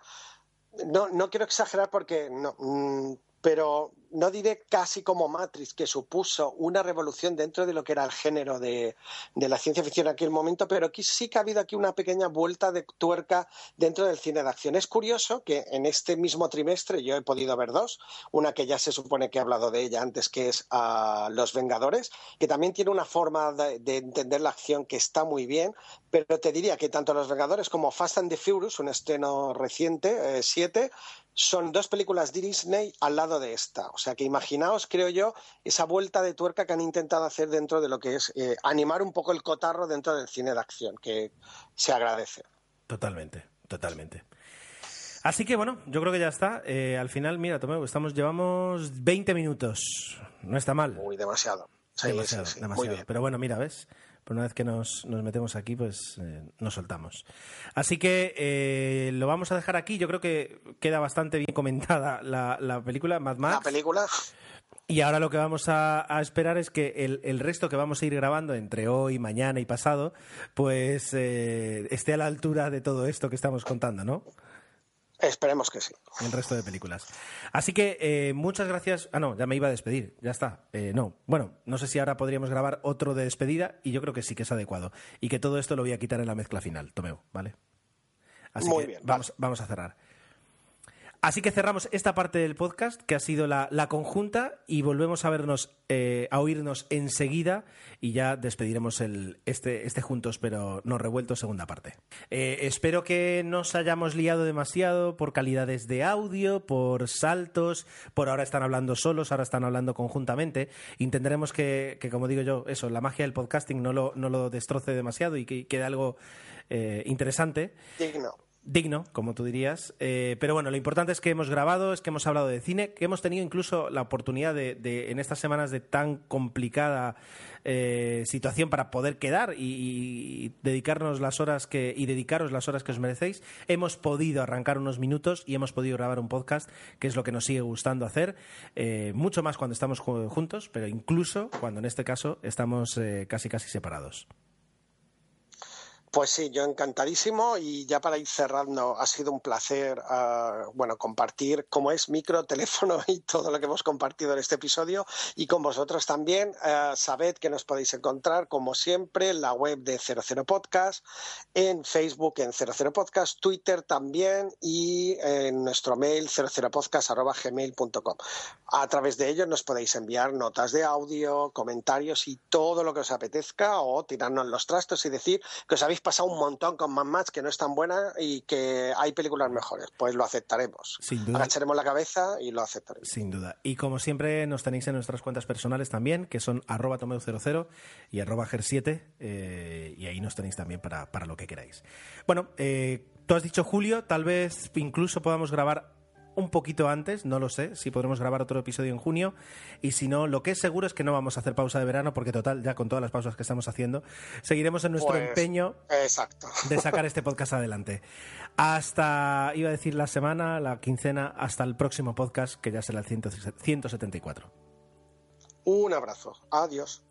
No, no quiero exagerar porque no. mm, pero no diré casi como Matrix, que supuso una revolución dentro de lo que era el género de, de la ciencia ficción en aquel momento, pero aquí sí que ha habido aquí una pequeña vuelta de tuerca dentro del cine de acción. Es curioso que en este mismo trimestre yo he podido ver dos, una que ya se supone que he hablado de ella antes, que es ah, Los Vengadores, que también tiene una forma de, de entender la acción que está muy bien, pero te diría que tanto Los Vengadores como Fast and the Furious, un estreno reciente, eh, siete, son dos películas de Disney al lado de esta. O sea que imaginaos, creo yo, esa vuelta de tuerca que han intentado hacer dentro de lo que es eh, animar un poco el cotarro dentro del cine de acción, que se agradece. Totalmente, totalmente. Así que bueno, yo creo que ya está. Eh, al final, mira, Tomeu, estamos, llevamos 20 minutos. No está mal. Muy demasiado. Sí, demasiado, sí, sí, demasiado. Muy bien. Pero bueno, mira, ¿ves? Pero una vez que nos, nos metemos aquí, pues eh, nos soltamos. Así que eh, lo vamos a dejar aquí. Yo creo que queda bastante bien comentada la, la película Mad Max. La película, Y ahora lo que vamos a, a esperar es que el, el resto que vamos a ir grabando entre hoy, mañana y pasado, pues eh, esté a la altura de todo esto que estamos contando, ¿no? Esperemos que sí. el resto de películas. Así que eh, muchas gracias. Ah, no, ya me iba a despedir, ya está. Eh, no, bueno, no sé si ahora podríamos grabar otro de despedida y yo creo que sí que es adecuado. Y que todo esto lo voy a quitar en la mezcla final, Tomeo, ¿vale? Así Muy que bien, vamos, vamos a cerrar. Así que cerramos esta parte del podcast, que ha sido la, conjunta, y volvemos a vernos, eh, a oírnos enseguida, y ya despediremos el, este, este Juntos pero no revueltos, segunda parte. Eh, espero que no os hayamos liado demasiado por calidades de audio, por saltos, por ahora están hablando solos, ahora están hablando conjuntamente. Intentaremos que, que, como digo yo, eso, la magia del podcasting no lo, no lo destroce demasiado y que quede algo eh, interesante Digno. Digno, como tú dirías. Eh, pero bueno, lo importante es que hemos grabado, es que hemos hablado de cine, que hemos tenido incluso la oportunidad de, en estas semanas de tan complicada eh, situación para poder quedar y, dedicarnos las horas que y dedicaros las horas que os merecéis, hemos podido arrancar unos minutos y hemos podido grabar un podcast, que es lo que nos sigue gustando hacer, eh, mucho más cuando estamos ju- juntos, pero incluso cuando en este caso estamos casi casi separados. Pues sí, yo encantadísimo y ya para ir cerrando, ha sido un placer, ah, bueno, compartir cómo es micro, [LAUGHS] teléfono y todo lo que hemos compartido en este episodio y con vosotros también. Ah, sabed que nos podéis encontrar, como siempre, en la web de 00 Podcast, en Facebook en 00 Podcast, Twitter también y en nuestro mail 00podcast.gmail.com. A través de ellos nos podéis enviar notas de audio, comentarios y todo lo que os apetezca o tirarnos los trastos y decir que os habéis pasado un montón con Mad Max, que no es tan buena y que hay películas mejores. Pues lo aceptaremos. Sin duda. Agacharemos la cabeza y lo aceptaremos. Sin duda. Y como siempre, nos tenéis en nuestras cuentas personales también, que son arroba tomeu00 y arroba ger7, eh, y ahí nos tenéis también para, para lo que queráis. Bueno, eh, tú has dicho Julio, tal vez incluso podamos grabar un poquito antes, no lo sé, si podremos grabar otro episodio en junio, y si no, lo que es seguro es que no vamos a hacer pausa de verano, porque total, ya con todas las pausas que estamos haciendo, seguiremos en nuestro Pues, empeño Exacto. de [LAUGHS] sacar este podcast adelante. Hasta, iba a decir la semana, la quincena, hasta el próximo podcast, que ya será el 100 174. Un abrazo. Adiós.